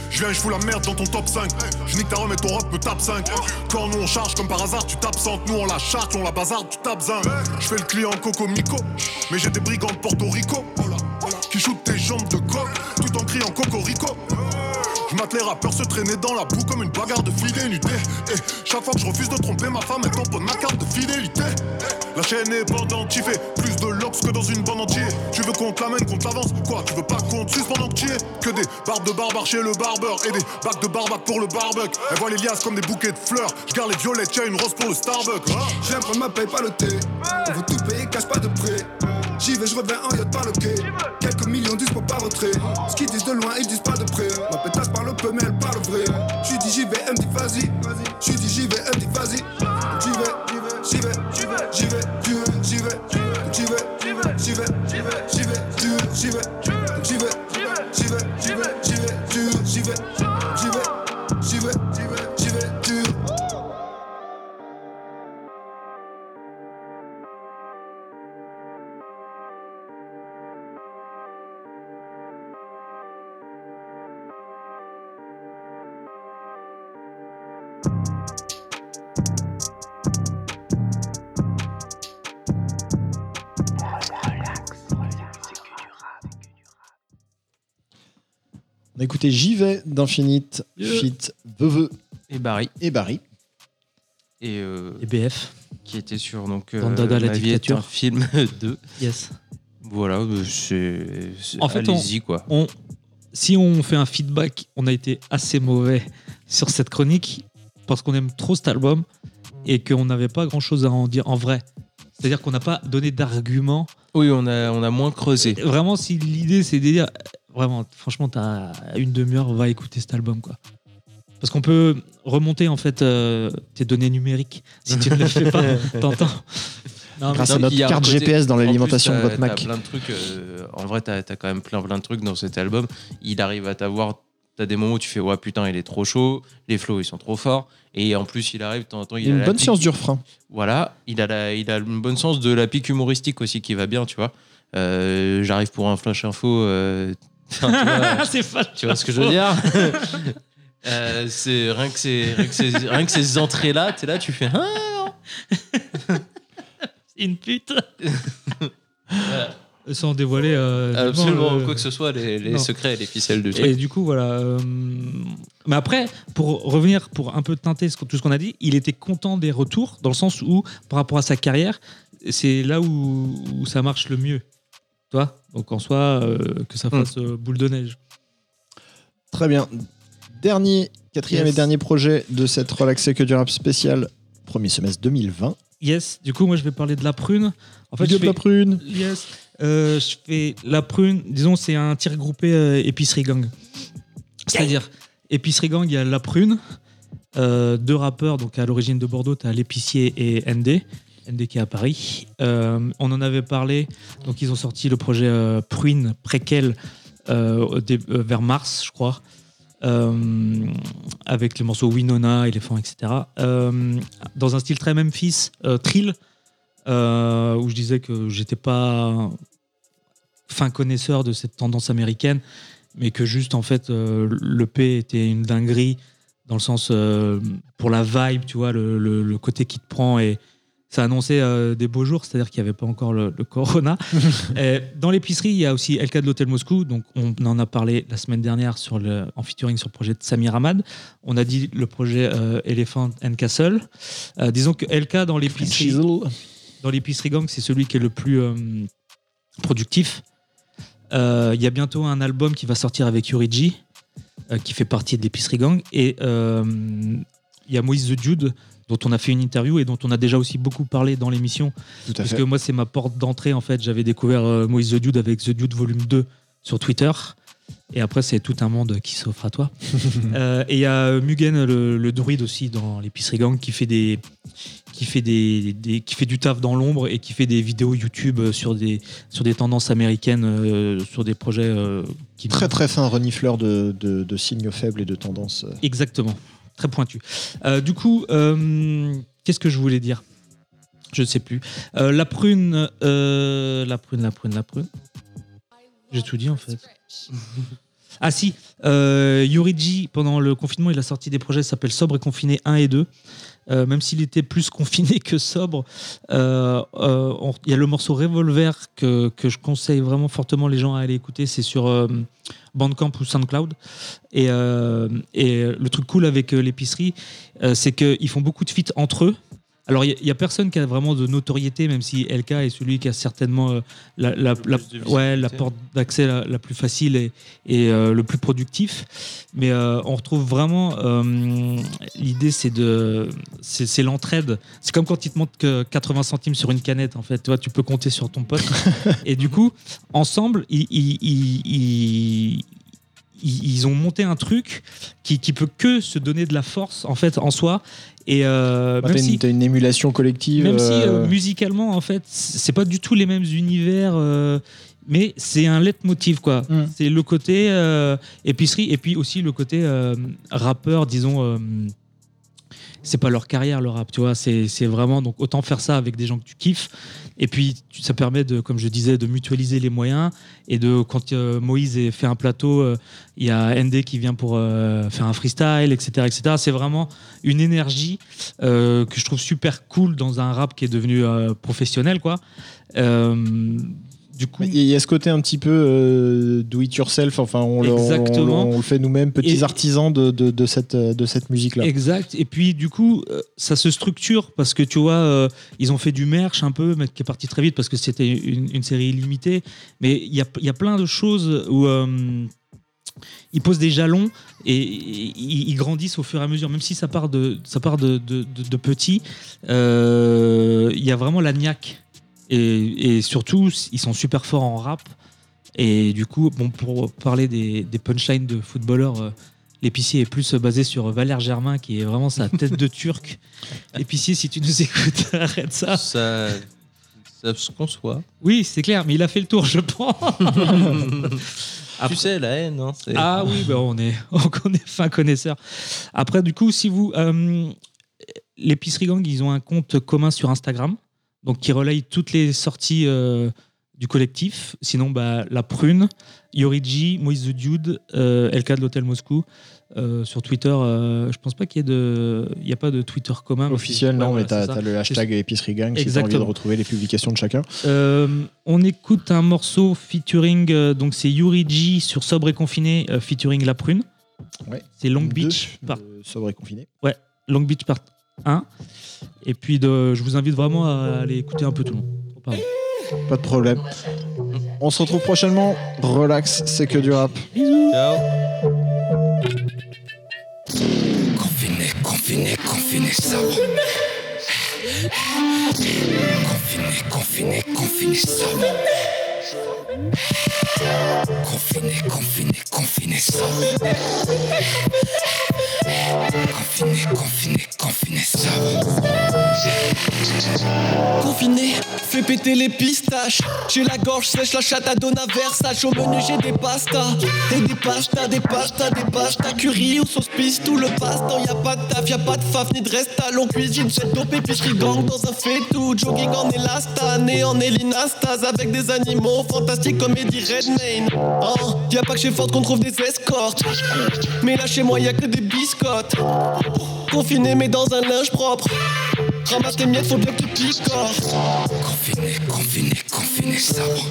Je viens, je fous la merde dans ton top 5. Je nique ta rhum et ton rap me tape 5. Quand nous on charge comme par hasard, tu t'absentes. Nous on la charge, on la bazarde, tu tapes un. Je fais le client Coco Mico. Mais j'ai des brigands de Porto Rico. Qui shootent tes jambes de coq. Tout en criant Cocorico. Les rappeurs se traîner dans la boue comme une bagarre de fidélité. Et chaque fois que je refuse de tromper ma femme, elle tamponne ma carte de fidélité. La chaîne est pendentifée, plus de locks que dans une bande entière. Tu veux qu'on te l'amène, qu'on te l'avance Quoi, tu veux pas qu'on te suce pendant que tu y es Que des barbes de barbare chez le barbeur et des bacs de barbac pour le barbecue. Elle voit les liasses comme des bouquets de fleurs. Je garde les violettes, y'a une rose pour le Starbucks. Je viens prendre ma paye par le thé. On veut tout payer, cache pas de prêt. J'y vais, je reviens en yacht par le quai. Quelques millions disent pour pas retrait. Ce qu'ils disent de loin, ils disent pas de près. Ma Dit j'y vais, elle me dit vas-y. J'suis dit j'y vais, elle me dit vas-y. J'y vais, j'y vais, j'y vais, j'y vais, j'y vais, j'y vais, j'y vais, j'y vais, j'y vais, j'y vais, j'y vais, j'y vais, J'y vais d'Infinite, Yeah. Fit, Veveux Et Barry. et Barry. Et, euh, Et BF, qui était sur donc euh, Dans Dada la est un film (laughs) 2. yes. Voilà, euh, c'est. En fait, on- quoi. On, si on fait un feedback, on a été assez mauvais sur cette chronique parce qu'on aime trop cet album et qu'on n'avait pas grand chose à en dire en vrai. C'est-à-dire qu'on n'a pas donné d'arguments. Oui, on a, on a moins creusé. Vraiment, si l'idée c'est de dire, vraiment, franchement, t'as une demi-heure, va écouter cet album, quoi. Parce qu'on peut remonter en fait euh, tes données numériques si tu ne le fais pas, (laughs) t'entends Grâce à notre carte côté- GPS dans l'alimentation de votre Mac. plein de trucs. euh, en vrai, t'as as quand même plein, plein de trucs dans cet album. Il arrive à t'avoir. T'as des moments où tu fais ouais putain il est trop chaud, les flows ils sont trop forts et en plus il arrive de temps en temps Il il a une bonne pique- science du refrain. Voilà, il a la, il a une bonne sens de la pique humoristique aussi qui va bien tu vois. Euh, J'arrive pour un flash info. euh, enfin, tu vois, (laughs) c'est fâcheux. tu vois ce que je veux dire (laughs) Euh, C'est rien que ces, rien que ces, rien que ces entrées là, t'es là tu fais ah Une pute. Sans dévoiler. euh, Absolument, euh, quoi que ce soit, les, secrets et les ficelles du Et truc. du coup, voilà. euh, Mais après, pour revenir, pour un peu teinter tout ce qu'on a dit, il était content des retours, dans le sens où, par rapport à sa carrière, c'est là où, où ça marche le mieux. Toi Donc en soi, euh, que ça fasse euh, boule de neige. Très bien. Dernier, quatrième Yes. et dernier projet de cette relaxée que du rap spécial, premier semestre 2020. Yes, du coup, moi je vais parler de la prune. En fait, je fais- la prune. Yes. Euh, je fais la prune, disons, c'est un tir groupé euh, épicerie gang. C'est-à-dire, épicerie gang, il y a la prune, euh, deux rappeurs, donc à l'origine de Bordeaux, tu as l'épicier et ND. Est à Paris. Euh, on en avait parlé, donc ils ont sorti le projet euh, Pruine préquel euh, vers mars, je crois. avec les morceaux Winona, Elephant, etc. Dans un style très Memphis, euh, Trill, où je disais que j'étais pas fin connaisseur de cette tendance américaine, mais que juste en fait le P était une dinguerie dans le sens pour la vibe, tu vois, le- le côté qui te prend et ça annonçait euh, des beaux jours, c'est-à-dire qu'il n'y avait pas encore le, le corona. (laughs) Et dans l'épicerie, il y a aussi LK de l'Hôtel Moscou, donc on en a parlé la semaine dernière sur le, en featuring sur le projet de Samir Ahmad. On a dit le projet euh, Elephant and Castle. Euh, disons que LK dans l'épicerie dans l'épicerie gang, c'est celui qui est le plus euh, productif. Euh, Il y a bientôt un album qui va sortir avec Yuriji, qui fait partie de l'épicerie gang. Et il y a Moïse The Dude, dont on a fait une interview et dont on a déjà aussi beaucoup parlé dans l'émission. Parce fait. que moi, c'est ma porte d'entrée, en fait. J'avais découvert euh, Moïse The Dude avec The Dude Volume 2 sur Twitter. Et après, c'est tout un monde qui s'offre à toi. (laughs) Euh, et il y a Mugen, le, le druide aussi, dans l'épicerie gang, qui fait des, qui fait des, des- qui fait du taf dans l'ombre et qui fait des vidéos YouTube euh, sur des sur des tendances américaines euh, sur des projets euh, qui Très très fin renifleur de, de, de signes faibles et de tendances. euh. exactement très pointu. Euh, du coup euh, qu'est-ce que je voulais dire? Je ne sais plus. Euh, la prune la prune la prune la prune. J'ai tout dit en fait. (laughs) Ah si. Yuriji pendant le confinement il a sorti des projets qui s'appellent Sobre et Confiné 1 et 2 Euh, même s'il était plus confiné que sobre, il y a le morceau Revolver que, que je conseille vraiment fortement les gens à aller écouter. C'est sur Bandcamp ou SoundCloud. Et, euh, et le truc cool avec euh, l'épicerie, euh, c'est qu'ils font beaucoup de feats entre eux. Alors, il n'y a, personne qui a vraiment de notoriété, même si LK est celui qui a certainement euh, la, ouais, la porte d'accès la, plus facile et, et, euh, le plus productif. Mais euh, on retrouve vraiment l'idée, c'est de, c'est l'entraide. C'est comme quand ils te montrent que 80 centimes sur une canette, en fait. Tu vois, tu peux compter sur ton pote. (laughs) et du coup, ensemble, ils, ils- ils- ils- ont monté un truc qui, qui peut que se donner de la force en fait en soi et euh, Bah, même T'as si une, t'as une émulation collective. même si euh, euh, musicalement, en fait, c'est pas du tout les mêmes univers, euh, mais c'est un leitmotiv, quoi. Mm. C'est le côté épicerie et puis aussi le côté rappeur, disons. C'est pas leur carrière le rap, tu vois. C'est vraiment donc autant faire ça avec des gens que tu kiffes. Et puis ça permet de, comme je disais, de mutualiser les moyens et de quand euh, Moïse fait un plateau, euh, il y a ND qui vient pour euh, faire un freestyle, etc., etc. C'est vraiment une énergie que je trouve super cool dans un rap qui est devenu professionnel, quoi. Du coup, Il y a ce côté un petit peu euh, do it yourself, enfin on, le- on- Exactement. on le fait nous-mêmes, petits Et- artisans de, de, de cette, euh, de cette musique-là. Exact. Et puis du coup, euh, ça se structure parce que tu vois, euh, ils ont fait du merch un peu, mais qui est parti très vite parce que c'était une, une série illimitée. Mais il y a, y a plein de choses où euh, ils posent des jalons et ils, grandissent au fur et à mesure. Même si ça part de, ça part de, de, de- euh, il y a vraiment la niaque. Et, et surtout, ils sont super forts en rap. Et du coup, bon, pour parler des, des punchlines de footballeurs, euh, l'épicier est plus basé sur Valère Germain, qui est vraiment sa tête de turc. (laughs) L'épicier, si tu nous écoutes, (laughs) arrête ça. Ça, ça se conçoit. Oui, c'est clair, mais il a fait le tour, je pense. Après- (laughs) Tu sais, la haine, hein, c'est- Ah oui, bah on est, on est fin connaisseur. Après, du coup, si vous. euh, L'épicerie gang, ils ont un compte commun sur Instagram, donc qui relaye toutes les sorties euh, du collectif. Sinon, bah, La Prune, Yoriji, Moïse the Dude, euh, LK de l'Hôtel Moscou. Euh, sur Twitter, euh, je pense pas qu'il y ait de, il y a pas de Twitter commun. Officiel, non, ouais, mais t'as t'as le hashtag épicerie gang si t'as envie de retrouver les publications de chacun. On écoute un morceau featuring, donc c'est Yuriji sur Sobre et Confiné, featuring La Prune. Ouais. C'est Long Beach, par, sobre et confiné. Long Beach part 1. Et puis de, je vous invite vraiment à aller écouter un peu tout le monde. Pardon. Pas de problème. On se retrouve prochainement. Relax, c'est que du rap. Ciao. Confiné, confiné, confiné, sobre. Confiné, confiné, confiné, sobre. Confiné, confiné, confiné, sobre. Péter les pistaches. J'ai la gorge sèche, la chatte à Donna Versace. Au menu, j'ai des pastas. Et des pastas, des pastas, des pastas. Curry ou sauce piste, tout le passe-temps. Y'a pas de taf, y'a pas de faf, ni de resta. Long cuisine, cette dope épicerie gang dans un tout Jogging en élasta, né en élinastase. Avec des animaux fantastiques comme Eddie Redmayne. Oh, y'a pas que chez Ford qu'on trouve des escortes. Mais là, chez moi, y'a que des biscottes. Confiné, mais dans un linge propre. Ramasse les miettes, faut bien que tu picores. Confiné, confiné, confiné, sobre.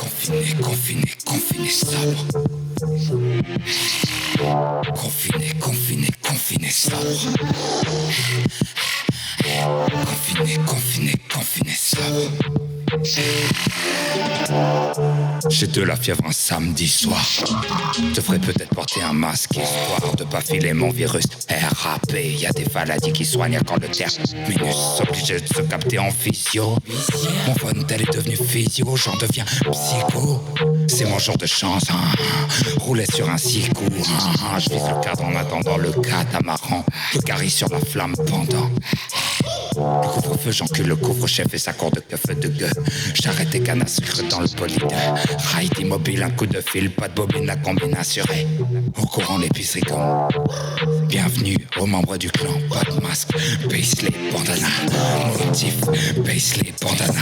Confiné, confiné, confiné, sobre. Confiné, confiné, confiné, sobre. Confiné, confiné, confiné, sobre. J'ai de la fièvre un samedi soir. Je devrais peut-être porter un masque histoire de pas filer mon virus. RAP, y a des maladies qui soignent quand le terminus obligé de se capter en physio? Mon phone tel est devenu physio, j'en deviens psycho. C'est mon jour de chance. hein. Rouler sur un six coups. hein. Je vis le cadre en attendant le catamaran. Le carry sur la flamme pendant. Le couvre-feu, j'encule le couvre-chef et sa cour de keuf de gueux. J'arrête et canne à sucre dans le polydeur. Ride immobile, un coup de fil, pas de bobine, la combine assurée. Au courant l'épicerie comme. Bienvenue aux membres du clan, pas de masque, Paisley, bandana, motif, Paisley, bandana,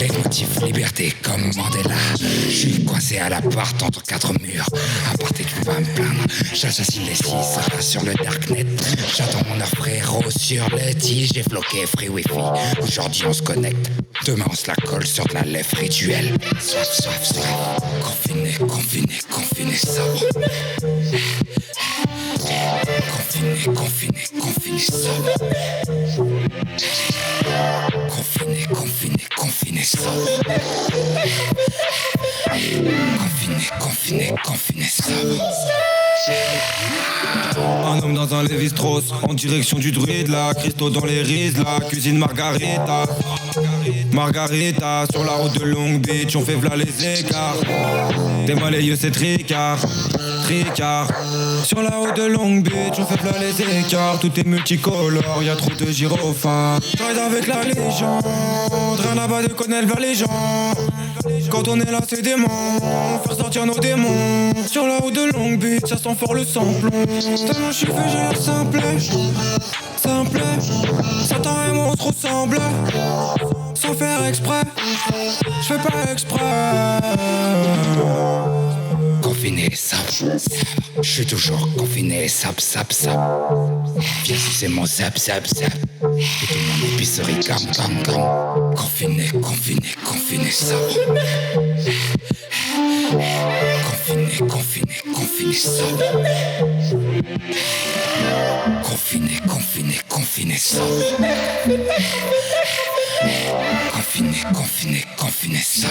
les motifs, liberté comme Mandela. Je suis coincé à l'appart entre quatre murs, aparté tu vas me plaindre, j'assassine les six sur le darknet, j'attends mon heure frérot sur le tige, j'ai bloqué free wifi, aujourd'hui on se connecte, demain on se la colle sur de la lèvre rituelle, soif, soif, soif, confiné, confiné, confiné, sobre. Confiné, confiné, confiné, sobre. Confiné, confiné, confiné, sobre. Confiné, confiné, confiné. Un homme dans un Lévi Strauss En direction du druide là Christo dans les rises la Cuisine Margarita. Margarita Sur la route de Long Beach On fait v'là les écarts. Des malayeux c'est tricard Tricard. Sur la route de Long Beach On fait v'là les écarts. Tout est multicolore Y'a trop de gyrophares. J'ride avec la légende Rien à bas de connaître les gens quand on est là, c'est démon. Faire sortir nos démons. Sur la route de Long Beach, ça sent fort le samplon. Tellement je suis fait, j'ai l'air simple. Simple. Satan et moi, on se ressemble. Sans faire exprès. Je fais pas exprès. Confiné, sap, Je suis toujours confiné, sap, sap, sap. Viens c'est mon zap, zap, zap. Et tout mon épicerie, cam, cam, cam. Confiné, confiné, confiné, sap. Confiné, confiné, confiné, sap. Confiné, confiné, confiné, sap. Confiné, confiné, confiné, sap.